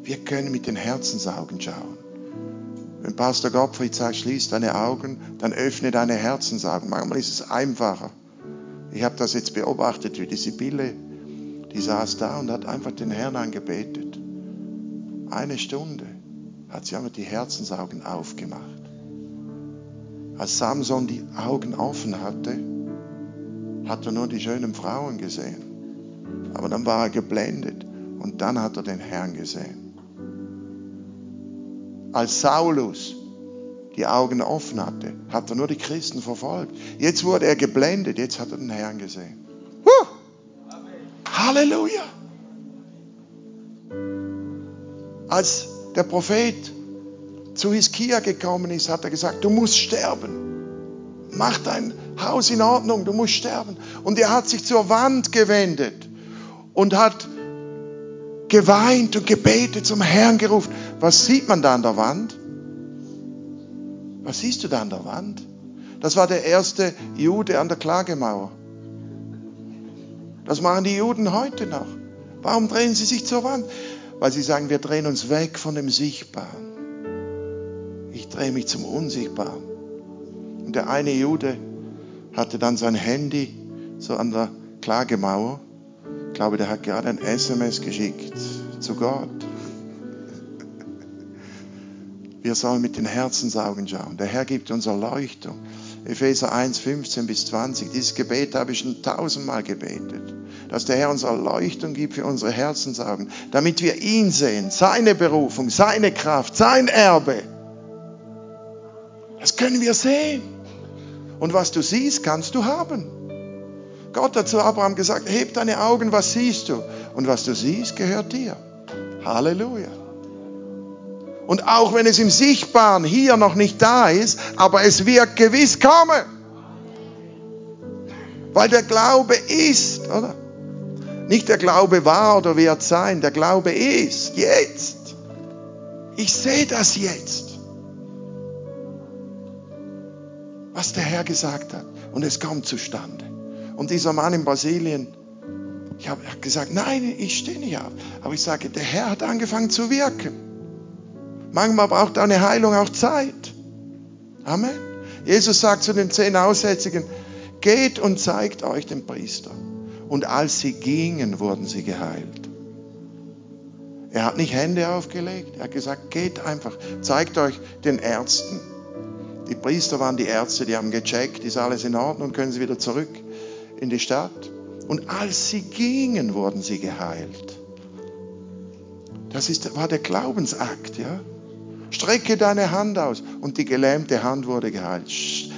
Wir können mit den Herzensaugen schauen. Wenn Pastor Gottfried sagt, schließ deine Augen, dann öffne deine Herzensaugen. Manchmal ist es einfacher. Ich habe das jetzt beobachtet, wie die Sibylle, die saß da und hat einfach den Herrn angebetet. Eine Stunde hat sie einfach die Herzensaugen aufgemacht. Als Samson die Augen offen hatte, hat er nur die schönen Frauen gesehen. Aber dann war er geblendet und dann hat er den Herrn gesehen. Als Saulus die Augen offen hatte, hat er nur die Christen verfolgt. Jetzt wurde er geblendet, jetzt hat er den Herrn gesehen. Huh! Halleluja! Als der Prophet zu Hiskia gekommen ist, hat er gesagt, du musst sterben. Mach dein Haus in Ordnung, du musst sterben. Und er hat sich zur Wand gewendet und hat geweint und gebetet, zum Herrn gerufen. Was sieht man da an der Wand? Was siehst du da an der Wand? Das war der erste Jude an der Klagemauer. Das machen die Juden heute noch. Warum drehen sie sich zur Wand? Weil sie sagen, wir drehen uns weg von dem Sichtbaren. Ich drehe mich zum Unsichtbaren. Und der eine Jude hatte dann sein Handy so an der Klagemauer. Ich glaube, der hat gerade ein SMS geschickt zu Gott. Wir sollen mit den Herzensaugen schauen. Der Herr gibt uns Erleuchtung. Epheser 1, 15 bis 20. Dieses Gebet habe ich schon tausendmal gebetet. Dass der Herr uns Erleuchtung gibt für unsere Herzensaugen, damit wir ihn sehen, seine Berufung, seine Kraft, sein Erbe. Das können wir sehen. Und was du siehst, kannst du haben. Gott hat zu Abraham gesagt, heb deine Augen, was siehst du? Und was du siehst, gehört dir. Halleluja. Und auch wenn es im Sichtbaren hier noch nicht da ist, aber es wird gewiss kommen. Weil der Glaube ist, oder? Nicht der Glaube war oder wird sein, der Glaube ist jetzt. Ich sehe das jetzt. Was der Herr gesagt hat. Und es kommt zustande. Und dieser Mann in Brasilien, ich habe gesagt, nein, ich stehe nicht auf. Aber ich sage, der Herr hat angefangen zu wirken. Manchmal braucht eine Heilung auch Zeit. Amen. Jesus sagt zu den zehn Aussätzigen, geht und zeigt euch den Priester. Und als sie gingen, wurden sie geheilt. Er hat nicht Hände aufgelegt, er hat gesagt, geht einfach, zeigt euch den Ärzten. Die Priester waren die Ärzte, die haben gecheckt, ist alles in Ordnung, können sie wieder zurück in die Stadt. Und als sie gingen, wurden sie geheilt. Das ist, war der Glaubensakt, ja. Strecke deine Hand aus und die gelähmte Hand wurde geheilt.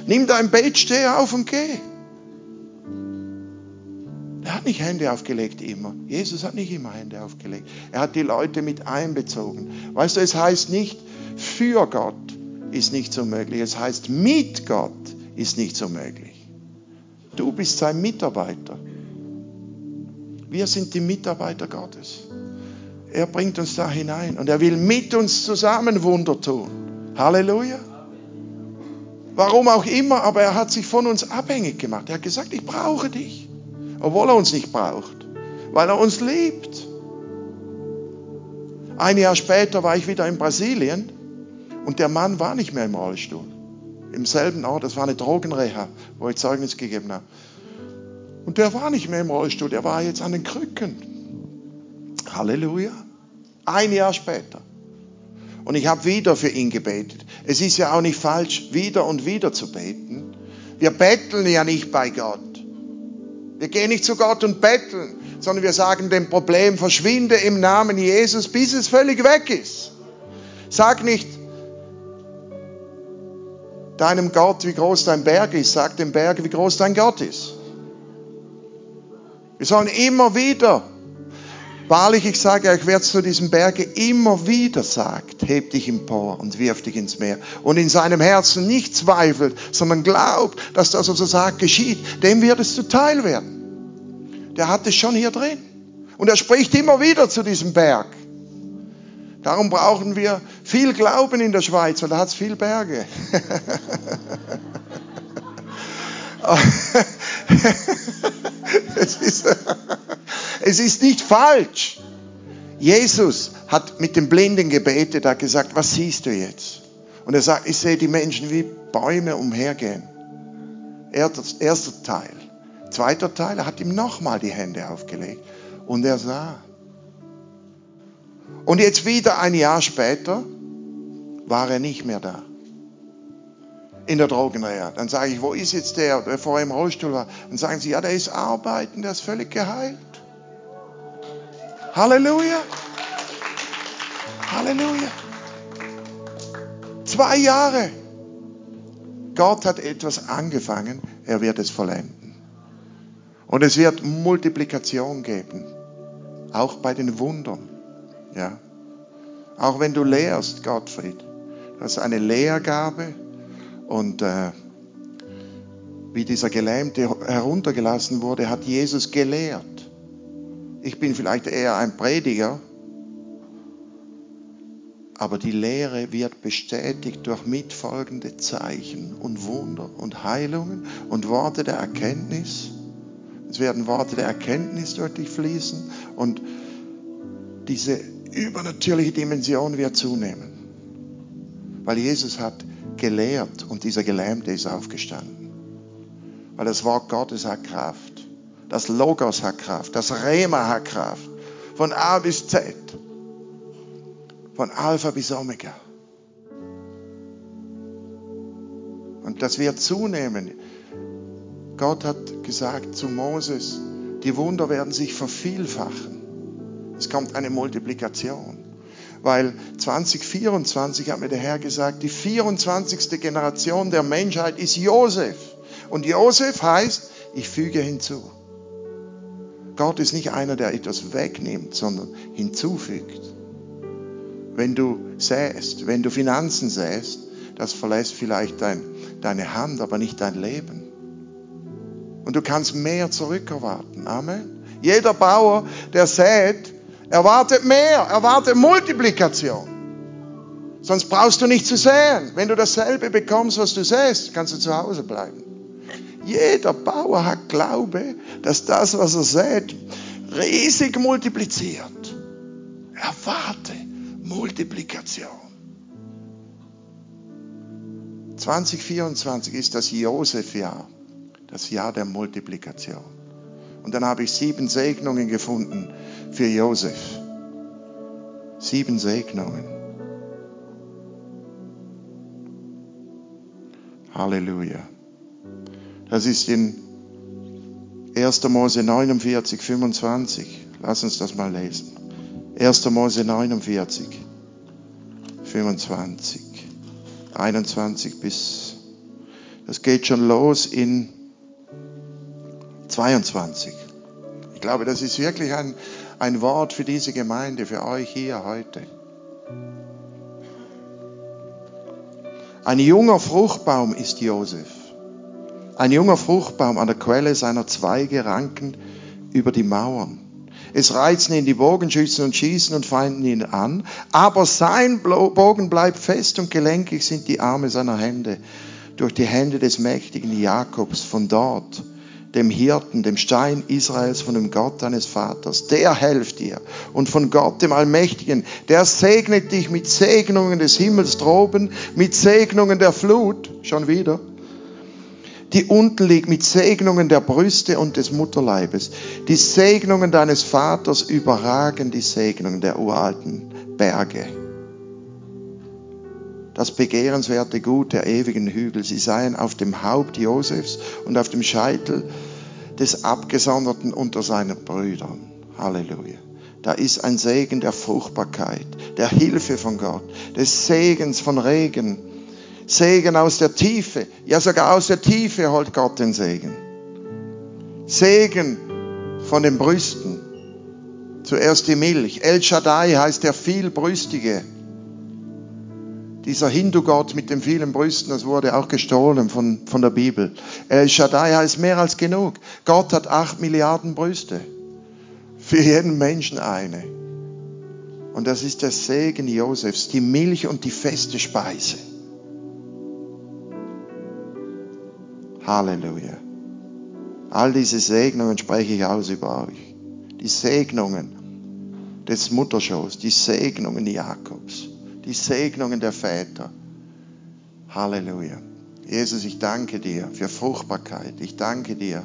Nimm dein Bett, steh auf und geh. Er hat nicht Hände aufgelegt immer. Jesus hat nicht immer Hände aufgelegt. Er hat die Leute mit einbezogen. Weißt du, es heißt nicht, für Gott ist nicht so möglich. Es heißt, mit Gott ist nicht so möglich. Du bist sein Mitarbeiter. Wir sind die Mitarbeiter Gottes. Er bringt uns da hinein und er will mit uns zusammen Wunder tun. Halleluja. Warum auch immer, aber er hat sich von uns abhängig gemacht. Er hat gesagt, ich brauche dich, obwohl er uns nicht braucht, weil er uns liebt. Ein Jahr später war ich wieder in Brasilien und der Mann war nicht mehr im Rollstuhl. Im selben Ort, das war eine Drogenreha, wo ich Zeugnis gegeben habe. Und der war nicht mehr im Rollstuhl, der war jetzt an den Krücken. Halleluja. Ein Jahr später. Und ich habe wieder für ihn gebetet. Es ist ja auch nicht falsch, wieder und wieder zu beten. Wir betteln ja nicht bei Gott. Wir gehen nicht zu Gott und betteln, sondern wir sagen dem Problem, verschwinde im Namen Jesus, bis es völlig weg ist. Sag nicht deinem Gott, wie groß dein Berg ist, sag dem Berg, wie groß dein Gott ist. Wir sollen immer wieder, wahrlich, ich sage euch, wer zu diesem Berge immer wieder sagt, heb dich empor und wirf dich ins Meer und in seinem Herzen nicht zweifelt, sondern glaubt, dass das, was er sagt, geschieht, dem wird es zuteil werden. Der hat es schon hier drin. Und er spricht immer wieder zu diesem Berg. Darum brauchen wir viel Glauben in der Schweiz, weil da hat es viel Berge. es, ist, es ist nicht falsch. Jesus hat mit dem Blinden gebetet, hat gesagt, was siehst du jetzt? Und er sagt, ich sehe die Menschen wie Bäume umhergehen. Erster Teil. Zweiter Teil, er hat ihm nochmal die Hände aufgelegt und er sah. Und jetzt wieder ein Jahr später war er nicht mehr da in der Drogenreha. Dann sage ich, wo ist jetzt der, der vorher im Rollstuhl war? Dann sagen sie, ja, der ist arbeiten, der ist völlig geheilt. Halleluja. Halleluja. Zwei Jahre. Gott hat etwas angefangen, er wird es vollenden. Und es wird Multiplikation geben. Auch bei den Wundern. Ja. Auch wenn du lehrst, Gottfried. Das ist eine Lehrgabe, und äh, wie dieser Gelähmte heruntergelassen wurde, hat Jesus gelehrt. Ich bin vielleicht eher ein Prediger, aber die Lehre wird bestätigt durch mitfolgende Zeichen und Wunder und Heilungen und Worte der Erkenntnis. Es werden Worte der Erkenntnis durch dich fließen und diese übernatürliche Dimension wird zunehmen. Weil Jesus hat gelehrt und dieser Gelähmte ist aufgestanden. Weil das Wort Gottes hat Kraft. Das Logos hat Kraft. Das Rema hat Kraft. Von A bis Z. Von Alpha bis Omega. Und das wird zunehmen. Gott hat gesagt zu Moses, die Wunder werden sich vervielfachen. Es kommt eine Multiplikation. Weil 2024 hat mir der Herr gesagt, die 24. Generation der Menschheit ist Josef. Und Josef heißt, ich füge hinzu. Gott ist nicht einer, der etwas wegnimmt, sondern hinzufügt. Wenn du säst, wenn du Finanzen säst, das verlässt vielleicht dein, deine Hand, aber nicht dein Leben. Und du kannst mehr zurückerwarten. Amen. Jeder Bauer, der sät, erwartet mehr, erwartet Multiplikation. Sonst brauchst du nicht zu säen. Wenn du dasselbe bekommst, was du säst, kannst du zu Hause bleiben. Jeder Bauer hat Glaube, dass das, was er sät, riesig multipliziert. Erwarte Multiplikation. 2024 ist das Josef-Jahr, das Jahr der Multiplikation. Und dann habe ich sieben Segnungen gefunden für Josef. Sieben Segnungen. Halleluja. Das ist in 1. Mose 49, 25. Lass uns das mal lesen. 1. Mose 49, 25, 21 bis, das geht schon los in 22. Ich glaube, das ist wirklich ein, ein Wort für diese Gemeinde, für euch hier heute. Ein junger Fruchtbaum ist Josef. Ein junger Fruchtbaum an der Quelle seiner Zweige ranken über die Mauern. Es reizen ihn die Bogenschützen und schießen und feinden ihn an, aber sein Bogen bleibt fest und gelenkig sind die Arme seiner Hände durch die Hände des mächtigen Jakobs von dort, dem Hirten, dem Stein Israels, von dem Gott deines Vaters. Der helft dir und von Gott, dem Allmächtigen, der segnet dich mit Segnungen des Himmels droben, mit Segnungen der Flut, schon wieder die unten liegt, mit Segnungen der Brüste und des Mutterleibes. Die Segnungen deines Vaters überragen die Segnungen der uralten Berge. Das begehrenswerte Gut der ewigen Hügel, sie seien auf dem Haupt Josefs und auf dem Scheitel des Abgesonderten unter seinen Brüdern. Halleluja. Da ist ein Segen der Fruchtbarkeit, der Hilfe von Gott, des Segens von Regen, Segen aus der Tiefe. Ja, sogar aus der Tiefe holt Gott den Segen. Segen von den Brüsten. Zuerst die Milch. El Shaddai heißt der vielbrüstige. Dieser Hindu-Gott mit den vielen Brüsten, das wurde auch gestohlen von, von der Bibel. El Shaddai heißt mehr als genug. Gott hat acht Milliarden Brüste. Für jeden Menschen eine. Und das ist der Segen Josefs, die Milch und die feste Speise. Halleluja. All diese Segnungen spreche ich aus über euch. Die Segnungen des Mutterschoßs, die Segnungen Jakobs, die Segnungen der Väter. Halleluja. Jesus, ich danke dir für Fruchtbarkeit. Ich danke dir,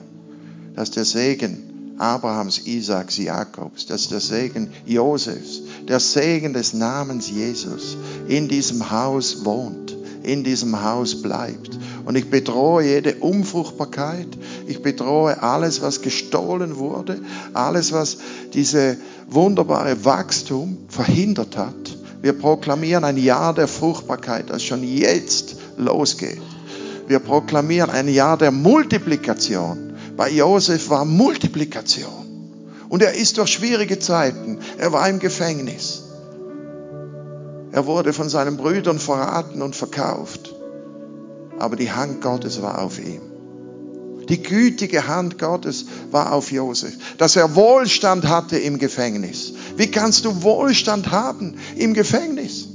dass der Segen Abrahams, Isaaks, Jakobs, dass der Segen Josefs, der Segen des Namens Jesus in diesem Haus wohnt, in diesem Haus bleibt und ich bedrohe jede Unfruchtbarkeit. Ich bedrohe alles, was gestohlen wurde. Alles, was diese wunderbare Wachstum verhindert hat. Wir proklamieren ein Jahr der Fruchtbarkeit, das schon jetzt losgeht. Wir proklamieren ein Jahr der Multiplikation. Bei Josef war Multiplikation. Und er ist durch schwierige Zeiten. Er war im Gefängnis. Er wurde von seinen Brüdern verraten und verkauft aber die Hand Gottes war auf ihm. Die gütige Hand Gottes war auf Josef, dass er Wohlstand hatte im Gefängnis. Wie kannst du Wohlstand haben im Gefängnis?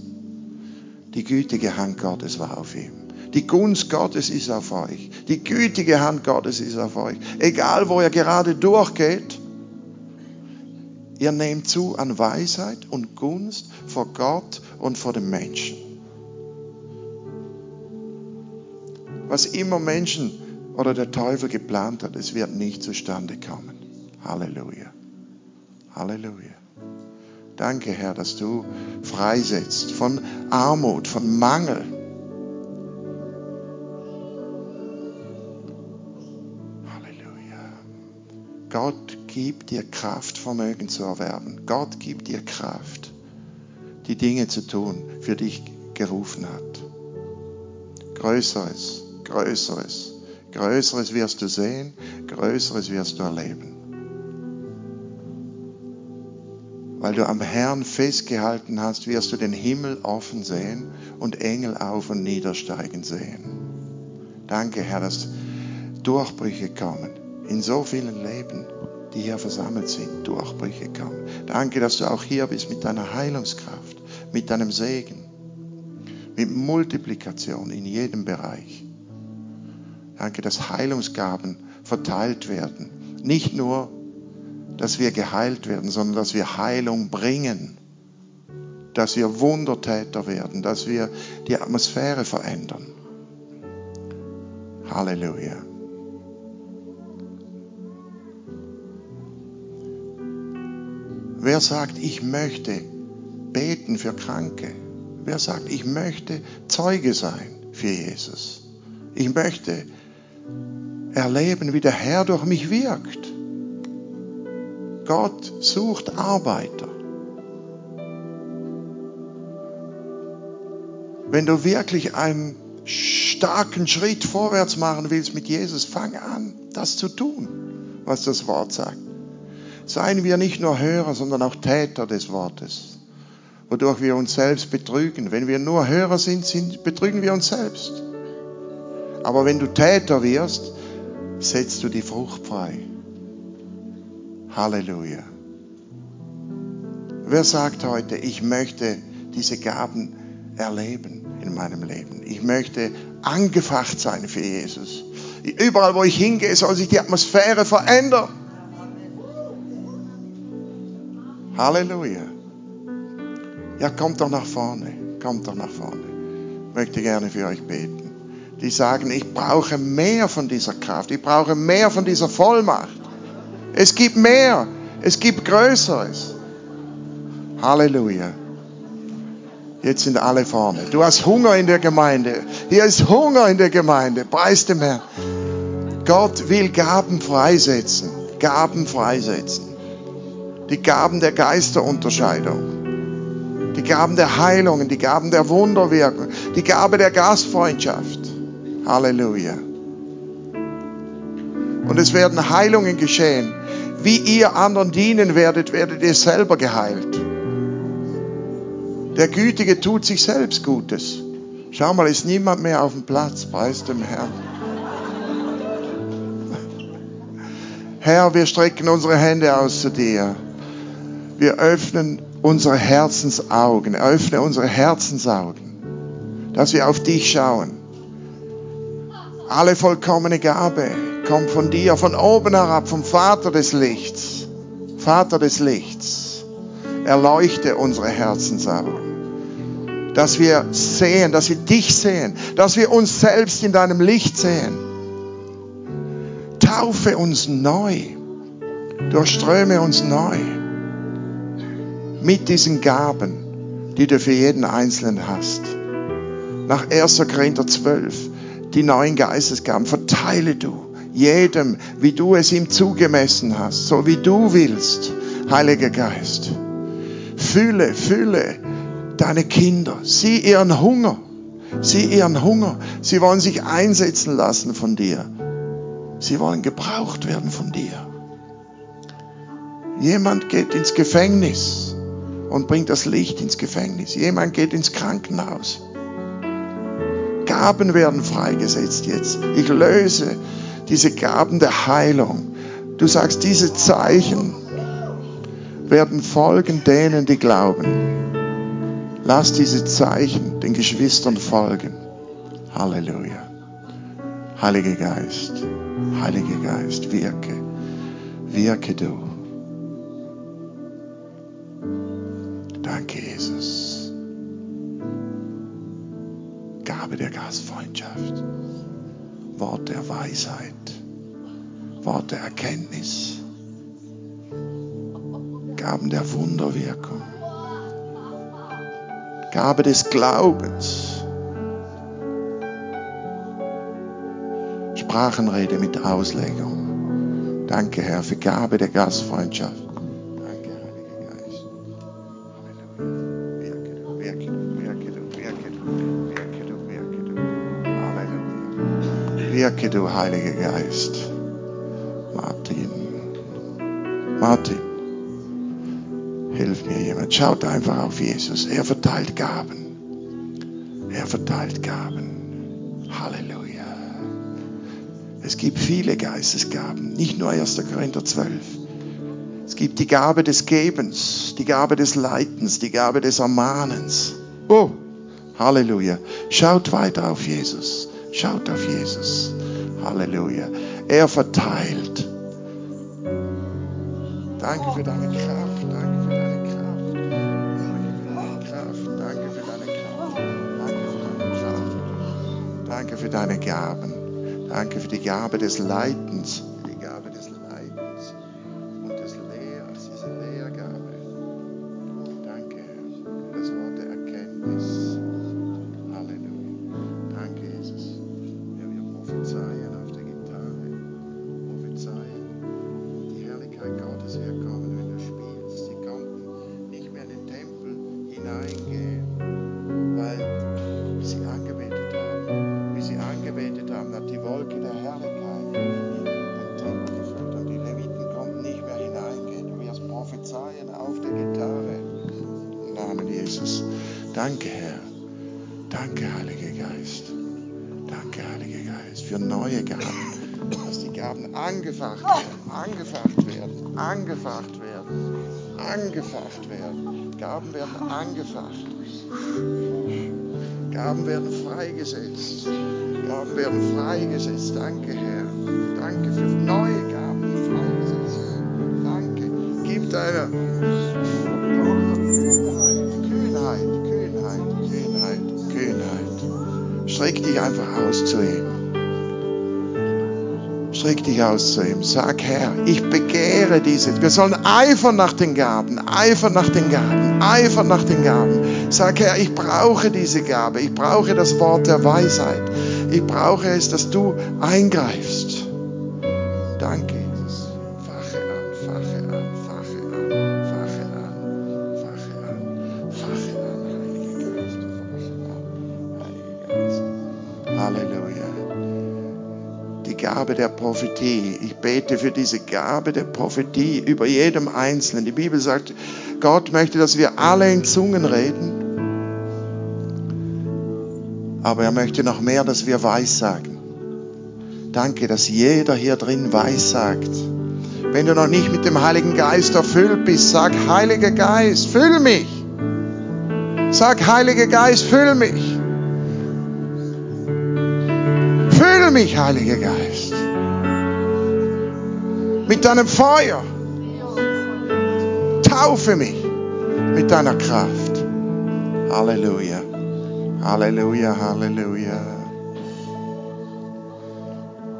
Die gütige Hand Gottes war auf ihm. Die Gunst Gottes ist auf euch. Die gütige Hand Gottes ist auf euch. Egal, wo ihr gerade durchgeht, ihr nehmt zu an Weisheit und Gunst vor Gott und vor den Menschen. Was immer Menschen oder der Teufel geplant hat, es wird nicht zustande kommen. Halleluja. Halleluja. Danke, Herr, dass du freisetzt von Armut, von Mangel. Halleluja. Gott gibt dir Kraft, Vermögen zu erwerben. Gott gibt dir Kraft die Dinge zu tun, für dich gerufen hat. Größeres, Größeres, Größeres wirst du sehen, Größeres wirst du erleben. Weil du am Herrn festgehalten hast, wirst du den Himmel offen sehen und Engel auf und niedersteigen sehen. Danke, Herr, dass Durchbrüche kommen in so vielen Leben, die hier versammelt sind, Durchbrüche kommen. Danke, dass du auch hier bist mit deiner Heilungskraft, mit deinem Segen, mit Multiplikation in jedem Bereich. Danke, dass Heilungsgaben verteilt werden. Nicht nur dass wir geheilt werden, sondern dass wir Heilung bringen, dass wir Wundertäter werden, dass wir die Atmosphäre verändern. Halleluja. Wer sagt, ich möchte beten für Kranke? Wer sagt, ich möchte Zeuge sein für Jesus? Ich möchte erleben, wie der Herr durch mich wirkt. Gott sucht Arbeiter. Wenn du wirklich einen starken Schritt vorwärts machen willst mit Jesus, fang an, das zu tun, was das Wort sagt. Seien wir nicht nur Hörer, sondern auch Täter des Wortes, wodurch wir uns selbst betrügen. Wenn wir nur Hörer sind, sind betrügen wir uns selbst. Aber wenn du Täter wirst, setzt du die Frucht frei. Halleluja. Wer sagt heute, ich möchte diese Gaben erleben in meinem Leben? Ich möchte angefacht sein für Jesus. Überall, wo ich hingehe, soll sich die Atmosphäre verändern. Halleluja. Ja, kommt doch nach vorne. Kommt doch nach vorne. Ich möchte gerne für euch beten. Die sagen, ich brauche mehr von dieser Kraft. Ich brauche mehr von dieser Vollmacht. Es gibt mehr. Es gibt Größeres. Halleluja. Jetzt sind alle vorne. Du hast Hunger in der Gemeinde. Hier ist Hunger in der Gemeinde. Preis dem Herrn. Gott will Gaben freisetzen. Gaben freisetzen. Die Gaben der Geisterunterscheidung. Die Gaben der Heilungen. Die Gaben der Wunderwirkung. Die Gabe der Gastfreundschaft. Halleluja. Und es werden Heilungen geschehen wie ihr anderen dienen werdet, werdet ihr selber geheilt. Der Gütige tut sich selbst Gutes. Schau mal, ist niemand mehr auf dem Platz, preis dem Herrn. Herr, wir strecken unsere Hände aus zu dir. Wir öffnen unsere Herzensaugen, öffne unsere Herzensaugen, dass wir auf dich schauen. Alle vollkommene Gabe, kommt von dir, von oben herab, vom Vater des Lichts. Vater des Lichts, erleuchte unsere Herzensaugen, dass wir sehen, dass wir dich sehen, dass wir uns selbst in deinem Licht sehen. Taufe uns neu, durchströme uns neu mit diesen Gaben, die du für jeden Einzelnen hast. Nach 1. Korinther 12, die neuen Geistesgaben, verteile du jedem, wie du es ihm zugemessen hast, so wie du willst, Heiliger Geist. Fühle, fühle deine Kinder, sieh ihren Hunger, sieh ihren Hunger. Sie wollen sich einsetzen lassen von dir. Sie wollen gebraucht werden von dir. Jemand geht ins Gefängnis und bringt das Licht ins Gefängnis. Jemand geht ins Krankenhaus. Gaben werden freigesetzt jetzt. Ich löse diese Gaben der Heilung. Du sagst, diese Zeichen werden folgen denen, die glauben. Lass diese Zeichen den Geschwistern folgen. Halleluja. Heiliger Geist, Heiliger Geist, wirke, wirke du. Danke, Jesus. Gabe der Gastfreundschaft. Wort der Weisheit, Wort der Erkenntnis, Gaben der Wunderwirkung, Gabe des Glaubens, Sprachenrede mit Auslegung. Danke, Herr, für Gabe der Gastfreundschaft. Wirke du, Heiliger Geist. Martin. Martin. Hilf mir jemand. Schaut einfach auf Jesus. Er verteilt Gaben. Er verteilt Gaben. Halleluja. Es gibt viele Geistesgaben, nicht nur 1. Korinther 12. Es gibt die Gabe des Gebens, die Gabe des Leitens, die Gabe des Ermahnens. Oh, Halleluja. Schaut weiter auf Jesus. Schaut auf Jesus. Halleluja. Er verteilt. Danke für deine Kraft. Danke für deine Kraft. Danke für deine Kraft. Danke für deine Kraft. Danke für deine Gaben. Danke für die Gabe des Leitens. Sag, Herr, ich begehre diese. Wir sollen eifern nach den Gaben, eifern nach den Gaben, eifern nach den Gaben. Sag, Herr, ich brauche diese Gabe. Ich brauche das Wort der Weisheit. Ich brauche es, dass du eingreifst. Gabe der Prophetie. Ich bete für diese Gabe der Prophetie über jedem Einzelnen. Die Bibel sagt, Gott möchte, dass wir alle in Zungen reden. Aber er möchte noch mehr, dass wir Weissagen. Danke, dass jeder hier drin Weissagt. Wenn du noch nicht mit dem Heiligen Geist erfüllt bist, sag, Heiliger Geist, füll mich. Sag, Heiliger Geist, füll mich. Mich, Heiliger Geist. Mit deinem Feuer. Taufe mich mit deiner Kraft. Halleluja. Halleluja, Halleluja.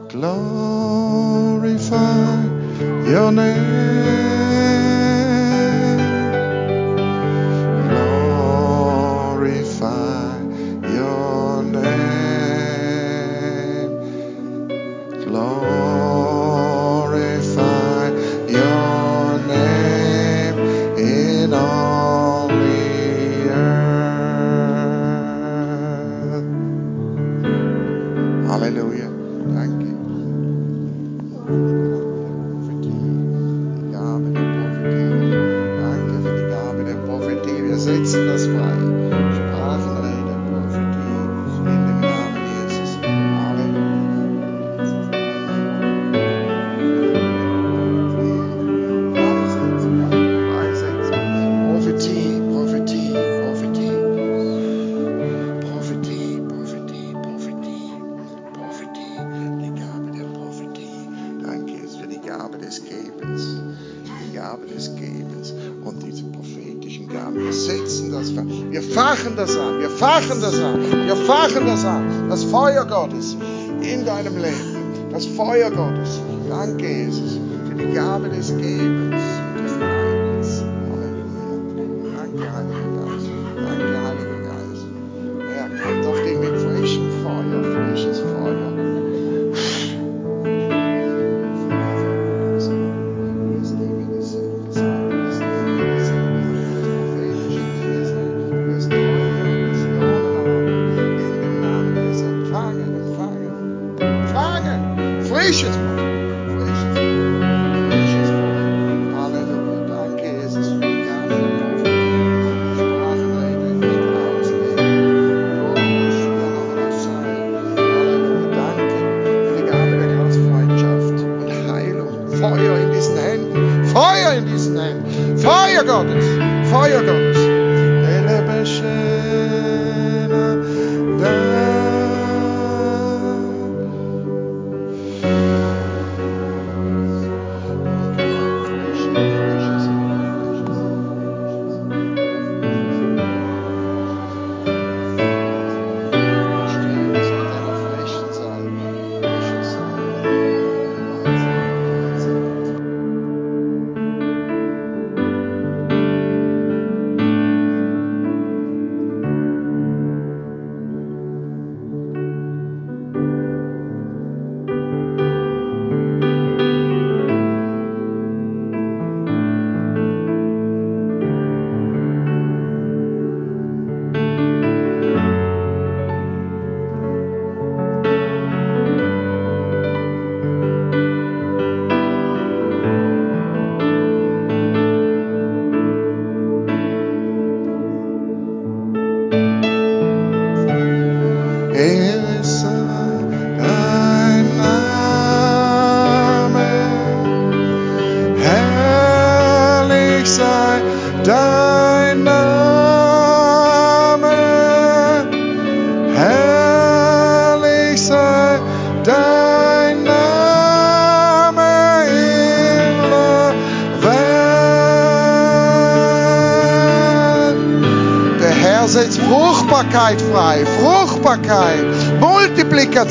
Glorify your name.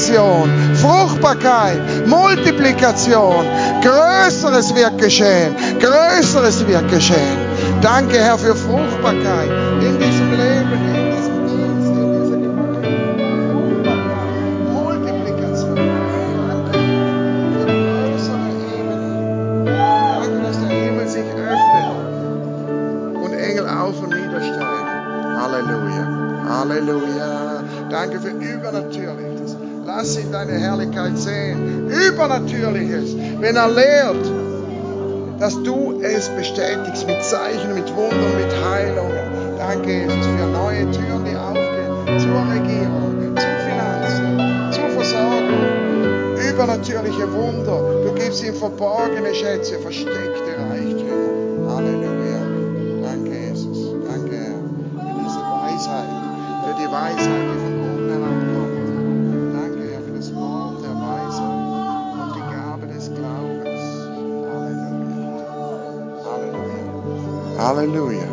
Multiplikation, Fruchtbarkeit, Multiplikation. Größeres wird geschehen. Größeres wird geschehen. Danke, Herr, für Fruchtbarkeit in diesem Leben, in diesem Dienst, in dieser. Fruchtbarkeit, Multiplikation. Ebene. Danke, dass der Himmel sich öffnet und Engel auf und niedersteigen. Halleluja. Halleluja. Danke für Übernatürliches. Lass ihn deine Herrlichkeit sehen. Übernatürliches. Wenn er lehrt, dass du es bestätigst mit Zeichen, mit Wundern, mit Heilungen. Danke, Jesus, für neue Türen, die aufgehen. Zur Regierung, zu Finanzen, zur Versorgung. Übernatürliche Wunder. Du gibst ihm verborgene Schätze, versteckte Reichtümer. Halleluja.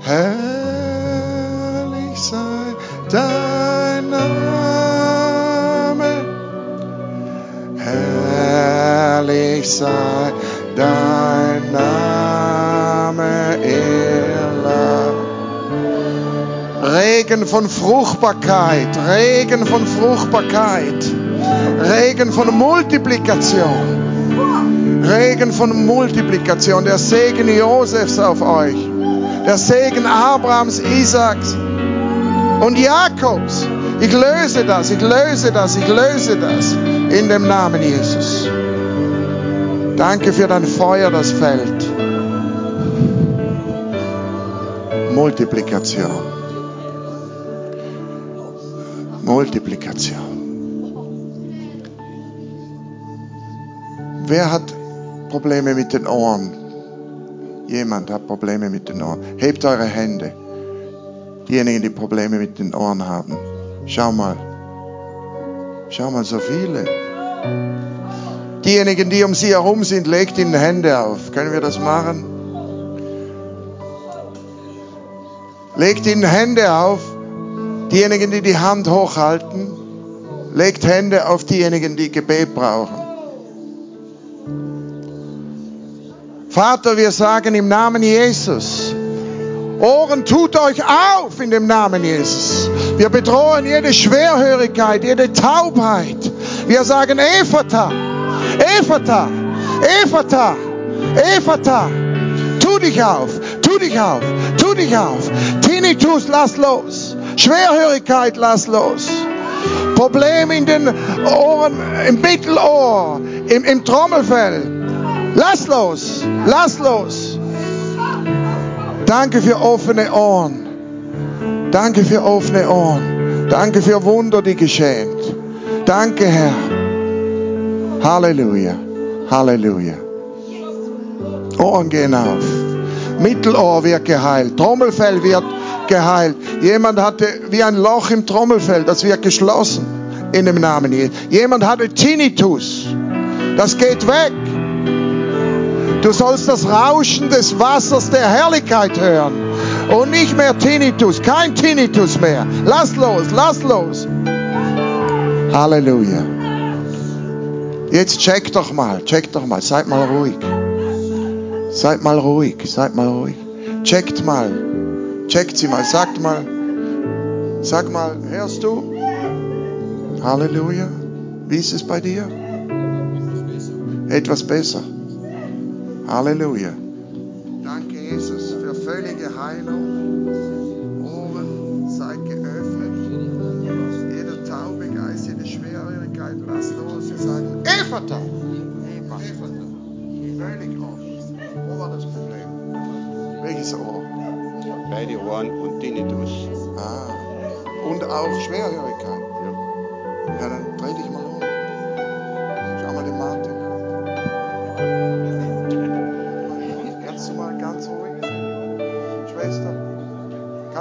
Herrlich sei dein Name. Herrlich sei dein Name, Irla. Regen von Fruchtbarkeit, Regen von Fruchtbarkeit, Regen von Multiplikation. Regen von Multiplikation, der Segen Josefs auf euch, der Segen Abrahams, Isaaks und Jakobs. Ich löse das, ich löse das, ich löse das in dem Namen Jesus. Danke für dein Feuer, das fällt. Multiplikation. Multiplikation. Wer hat Probleme mit den Ohren? Jemand hat Probleme mit den Ohren. Hebt eure Hände. Diejenigen, die Probleme mit den Ohren haben. Schau mal. Schau mal, so viele. Diejenigen, die um sie herum sind, legt ihnen Hände auf. Können wir das machen? Legt ihnen Hände auf. Diejenigen, die die Hand hochhalten, legt Hände auf diejenigen, die Gebet brauchen. Vater, wir sagen im Namen Jesus, Ohren tut euch auf in dem Namen Jesus. Wir bedrohen jede Schwerhörigkeit, jede Taubheit. Wir sagen Ephata, Ephata, Ephata, Ephata. Tu dich auf, tu dich auf, tu dich auf. Tinnitus, lass los. Schwerhörigkeit, lass los. Problem in den Ohren, im Mittelohr, im, im Trommelfell. Lass los, lass los. Danke für offene Ohren. Danke für offene Ohren. Danke für Wunder, die geschehen. Danke, Herr. Halleluja. Halleluja. Ohren gehen auf. Mittelohr wird geheilt. Trommelfell wird geheilt. Jemand hatte wie ein Loch im Trommelfell, das wird geschlossen in dem Namen Jesus. Jemand hatte Tinnitus. Das geht weg. Du sollst das Rauschen des Wassers der Herrlichkeit hören und nicht mehr Tinnitus, kein Tinnitus mehr. Lass los, lass los. Halleluja. Jetzt check doch mal, check doch mal, seid mal ruhig. Seid mal ruhig, seid mal ruhig. Checkt mal, checkt sie mal, sagt mal, sag mal, hörst du? Halleluja. Wie ist es bei dir? Etwas besser. Halleluja. Danke, Jesus, für völlige Heilung. Ohren, seid geöffnet. Jeder taube Geist, jede Schwerhörigkeit, lass los. Wir sagen, Ephata. Ephata. Völlig offen. Wo war das Problem? Welches Ohr? Beide Ohren und Tinnitus. Ah. Und auch Schwerhörigkeit.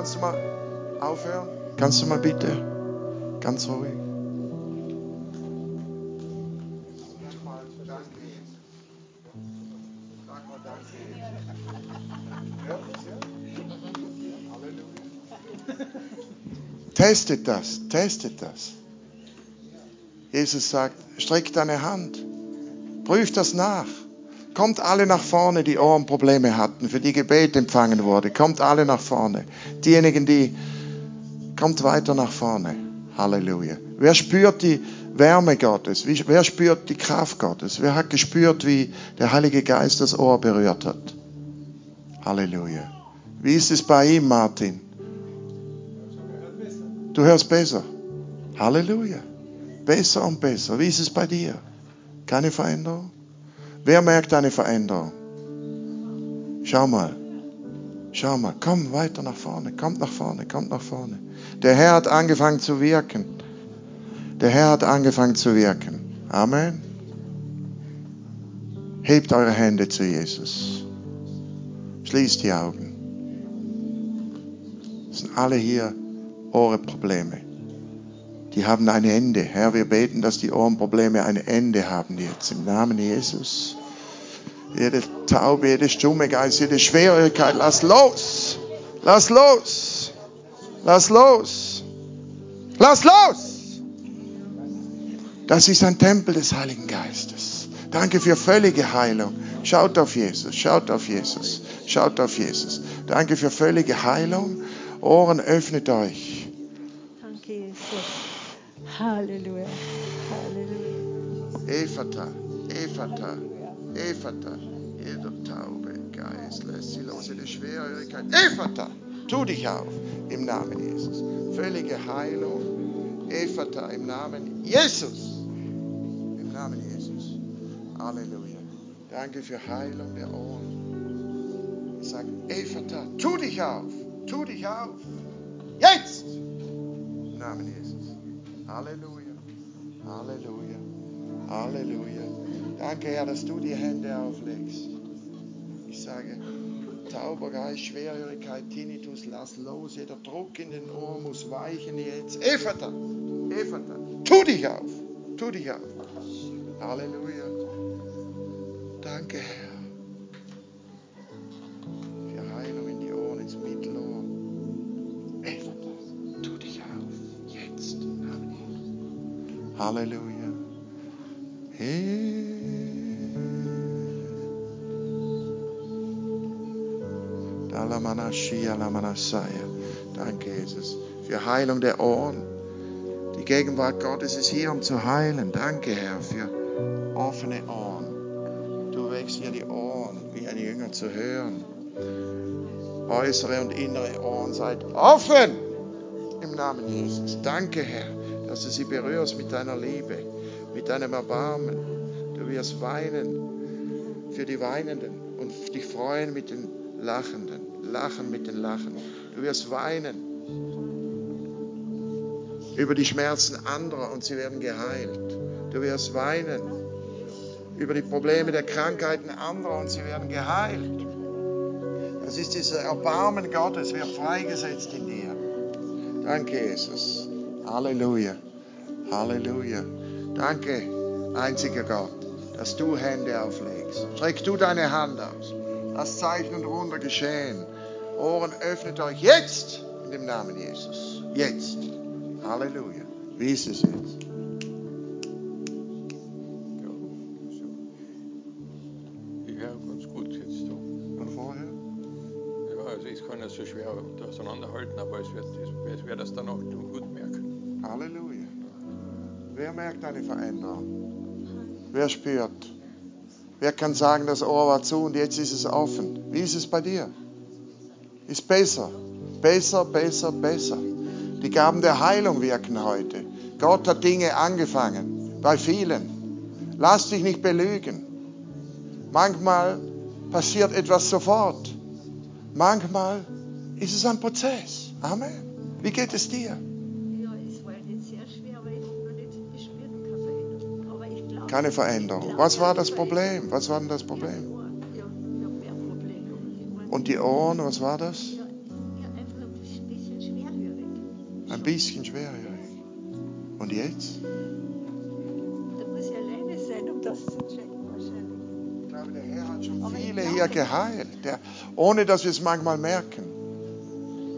Kannst du mal aufhören? Kannst du mal bitte ganz ruhig? Testet das, testet das. Jesus sagt, streck deine Hand, prüf das nach. Kommt alle nach vorne, die Ohrenprobleme hatten, für die Gebet empfangen wurde. Kommt alle nach vorne. Diejenigen, die, kommt weiter nach vorne. Halleluja. Wer spürt die Wärme Gottes? Wer spürt die Kraft Gottes? Wer hat gespürt, wie der Heilige Geist das Ohr berührt hat? Halleluja. Wie ist es bei ihm, Martin? Du hörst besser. Halleluja. Besser und besser. Wie ist es bei dir? Keine Veränderung? Wer merkt eine Veränderung? Schau mal. Schau mal. Komm weiter nach vorne. Kommt nach vorne. Kommt nach vorne. Der Herr hat angefangen zu wirken. Der Herr hat angefangen zu wirken. Amen. Hebt eure Hände zu Jesus. Schließt die Augen. Es sind alle hier Ohrenprobleme. Die haben ein Ende. Herr, wir beten, dass die Ohrenprobleme ein Ende haben jetzt im Namen Jesus. Jede Taube, jede stumme Geist, jede Schwierigkeit, lass los. Lass los. Lass los. Lass los. Das ist ein Tempel des Heiligen Geistes. Danke für völlige Heilung. Schaut auf Jesus, schaut auf Jesus, schaut auf Jesus. Danke für völlige Heilung. Ohren öffnet euch. Danke, Jesus. Halleluja. Halleluja. Ephata, Ephata, Ephata. Jeder taube Geist lässt sie los. Jede Schwerhörigkeit. Ephata, tu dich auf im Namen Jesus. Völlige Heilung. Ephata im Namen Jesus. Im Namen Jesus. Halleluja. Danke für Heilung der Ohren. Ich sage, Ephata, tu dich auf. Tu dich auf. Jetzt. Im Namen Jesus. Halleluja. Halleluja. Halleluja. Danke, Herr, dass du die Hände auflegst. Ich sage, tauber Geist, Schwerhörigkeit, Tinnitus, lass los. Jeder Druck in den Ohren muss weichen jetzt. Ephata, Ephata, tu dich auf. Tu dich auf. Halleluja. Danke, Herr. Halleluja. Danke, Jesus, für Heilung der Ohren. Die Gegenwart Gottes ist hier, um zu heilen. Danke, Herr, für offene Ohren. Du wächst hier die Ohren, wie ein Jünger zu hören. Äußere und innere Ohren seid offen. Im Namen Jesus. Danke, Herr, dass du sie berührst mit deiner Liebe, mit deinem Erbarmen. Du wirst weinen für die Weinenden und dich freuen mit den Lachenden, lachen mit den Lachen. Du wirst weinen über die Schmerzen anderer und sie werden geheilt. Du wirst weinen über die Probleme der Krankheiten anderer und sie werden geheilt. Das ist dieser Erbarmen Gottes, wird freigesetzt in dir. Danke, Jesus. Halleluja. Halleluja. Danke, einziger Gott, dass du Hände auflegst. Streck du deine Hand aus. Lass Zeichen und Wunder geschehen. Ohren öffnet euch jetzt in dem Namen Jesus. Jetzt. Halleluja. Wie ist es jetzt? Merkt eine Veränderung? Wer spürt? Wer kann sagen, das Ohr war zu und jetzt ist es offen? Wie ist es bei dir? Ist besser. Besser, besser, besser. Die Gaben der Heilung wirken heute. Gott hat Dinge angefangen. Bei vielen. Lass dich nicht belügen. Manchmal passiert etwas sofort. Manchmal ist es ein Prozess. Amen. Wie geht es dir? Keine Veränderung. Was war das Problem? Was war denn das Problem? Ja, Und die Ohren, was war das? ja, ja, ein bisschen schwerhörig. Ein bisschen schwerhörig. Und jetzt? Da muss ich alleine sein, um das zu checken wahrscheinlich. Ich glaube, der Herr hat schon viele hier geheilt, der, ohne dass wir es manchmal merken.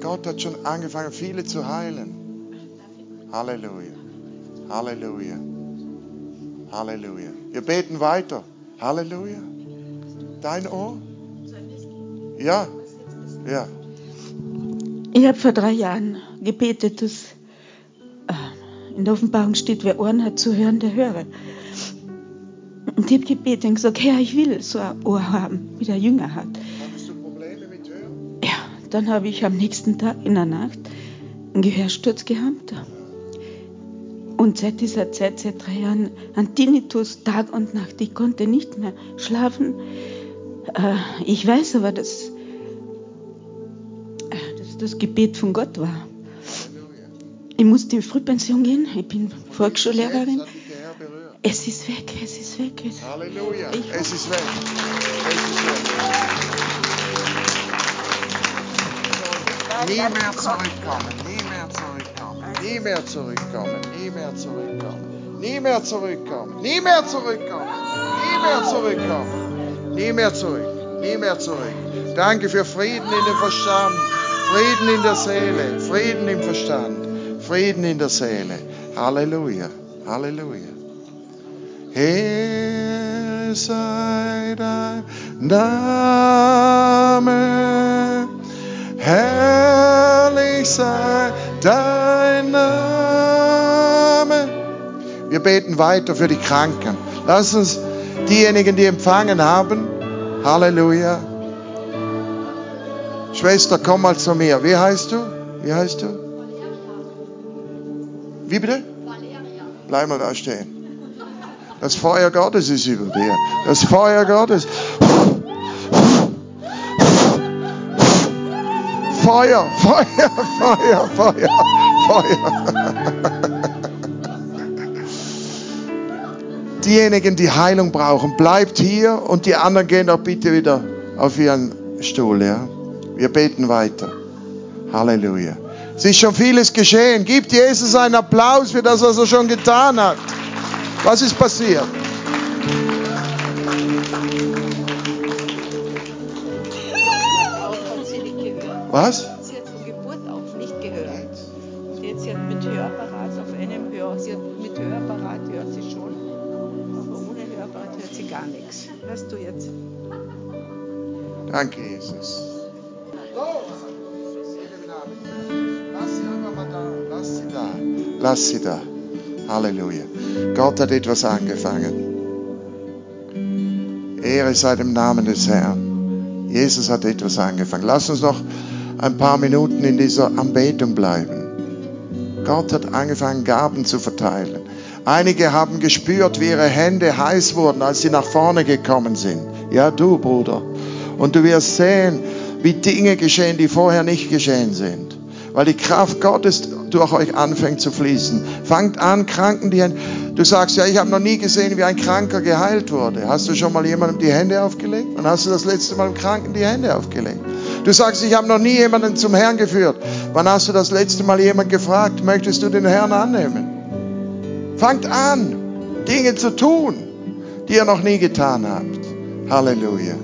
Gott hat schon angefangen, viele zu heilen. Halleluja. Halleluja. Halleluja. Wir beten weiter. Halleluja. Dein Ohr? Ja. Ja. Ich habe vor drei Jahren gebetet, dass äh, in der Offenbarung steht, wer Ohren hat zu hören, der höre. Und ich habe gebetet und gesagt, Herr, ich will so ein Ohr haben, wie der Jünger hat. Hattest du Probleme mit Hören? Ja, dann habe ich am nächsten Tag in der Nacht einen Gehörsturz gehabt. Und seit dieser Zeit, seit drei Jahren, ein Tinnitus Tag und Nacht. Ich konnte nicht mehr schlafen. Äh, Ich weiß aber, dass, äh, dass das Gebet von Gott war. Ich musste in Frühpension gehen. Ich bin Volksschullehrerin. Es ist weg, es ist weg. Es Halleluja. Ich- Es ist weg. Es ist weg. Nie mehr zurückkommen. Nie mehr zurückkommen. Nie mehr zurückkommen. Nie mehr zurückkommen. Nie mehr zurückkommen. Nie mehr zurückkommen. Nie mehr zurückkommen. Nie mehr zurück. Nie mehr zurück. Danke für Frieden in dem Verstand. Frieden in der Seele. Frieden im Verstand. Frieden in der Seele. Halleluja. Halleluja. Herr sei dein Name, herrlich sei dein Name. Wir beten weiter für die Kranken. Lass uns diejenigen, die empfangen haben, Halleluja. Schwester, komm mal zu mir. Wie heißt du? Wie heißt du? Wie bitte? Bleib mal da stehen. Das Feuer Gottes ist über dir. Das Feuer Gottes. Feuer, Feuer, Feuer, Feuer, Feuer. Diejenigen, die Heilung brauchen, bleibt hier und die anderen gehen doch bitte wieder auf ihren Stuhl. Ja? Wir beten weiter. Halleluja. Es ist schon vieles geschehen. Gibt Jesus einen Applaus für das, was er schon getan hat. Was ist passiert? Was? Sie hat von Geburt auf nicht gehört. Und jetzt sie hat mit Hörapparat auf einem Hör, sie hat mit Hörapparat hört sie schon, aber ohne Hörapparat hört sie gar nichts. Hörst du jetzt? Danke, Jesus. Lass sie einfach mal da. Lass sie da. Lass sie da. Halleluja. Gott hat etwas angefangen. Ehre sei dem Namen des Herrn. Jesus hat etwas angefangen. Lass uns noch ein paar Minuten in dieser Anbetung bleiben. Gott hat angefangen, Gaben zu verteilen. Einige haben gespürt, wie ihre Hände heiß wurden, als sie nach vorne gekommen sind. Ja, du, Bruder. Und du wirst sehen, wie Dinge geschehen, die vorher nicht geschehen sind. Weil die Kraft Gottes durch euch anfängt zu fließen. Fangt an, Kranken die Hände. Du sagst, ja, ich habe noch nie gesehen, wie ein Kranker geheilt wurde. Hast du schon mal jemandem die Hände aufgelegt? Wann hast du das letzte Mal einem Kranken die Hände aufgelegt? Du sagst, ich habe noch nie jemanden zum Herrn geführt. Wann hast du das letzte Mal jemanden gefragt, möchtest du den Herrn annehmen? Fangt an, Dinge zu tun, die ihr noch nie getan habt. Halleluja.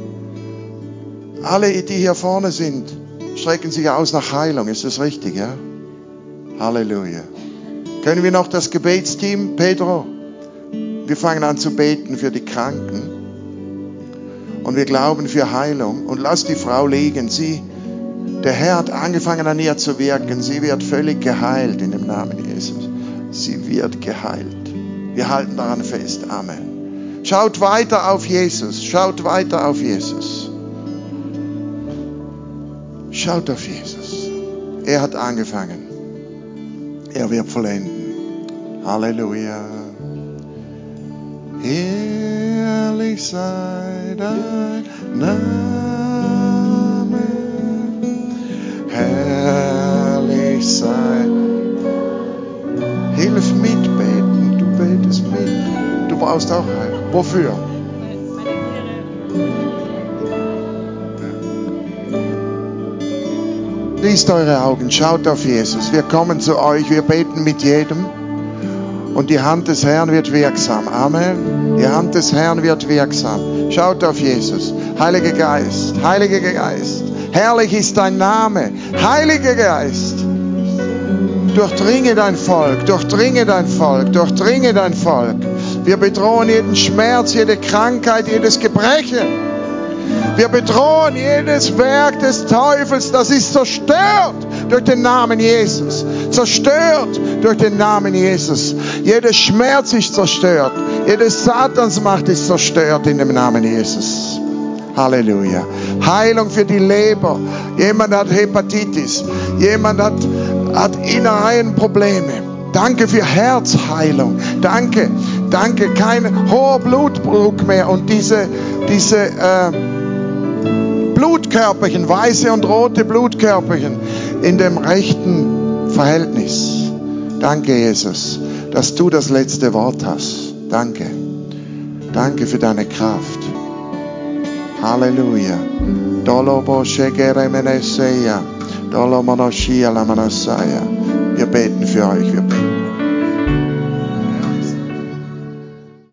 Alle, die hier vorne sind, strecken sich aus nach Heilung. Ist das richtig, ja? Halleluja. Können wir noch das Gebetsteam, Pedro? Wir fangen an zu beten für die Kranken. Und wir glauben für Heilung. Und lass die Frau liegen. Sie, der Herr hat angefangen an ihr zu wirken. Sie wird völlig geheilt in dem Namen Jesus. Sie wird geheilt. Wir halten daran fest. Amen. Schaut weiter auf Jesus. Schaut weiter auf Jesus. Schaut auf Jesus. Er hat angefangen. Er wird vollenden. Halleluja. Herrlich sei dein Name. Herrlich sei. Hilf mitbeten. Du betest mit. Du brauchst auch Heil. Wofür? Schließt eure Augen, schaut auf Jesus. Wir kommen zu euch, wir beten mit jedem. Und die Hand des Herrn wird wirksam. Amen. Die Hand des Herrn wird wirksam. Schaut auf Jesus. Heiliger Geist, Heiliger Geist. Herrlich ist dein Name. Heiliger Geist. Durchdringe dein Volk, durchdringe dein Volk, durchdringe dein Volk. Wir bedrohen jeden Schmerz, jede Krankheit, jedes Gebrechen. Wir bedrohen jedes Werk des Teufels, das ist zerstört durch den Namen Jesus. Zerstört durch den Namen Jesus. Jeder Schmerz ist zerstört. Jede Satansmacht ist zerstört in dem Namen Jesus. Halleluja. Heilung für die Leber. Jemand hat Hepatitis. Jemand hat, hat Innereienprobleme. Danke für Herzheilung. Danke, danke. Kein hoher Blutdruck mehr und diese, diese, äh, Blutkörperchen, weiße und rote Blutkörperchen in dem rechten Verhältnis. Danke, Jesus, dass du das letzte Wort hast. Danke. Danke für deine Kraft. Halleluja. Wir beten für euch. Wir beten.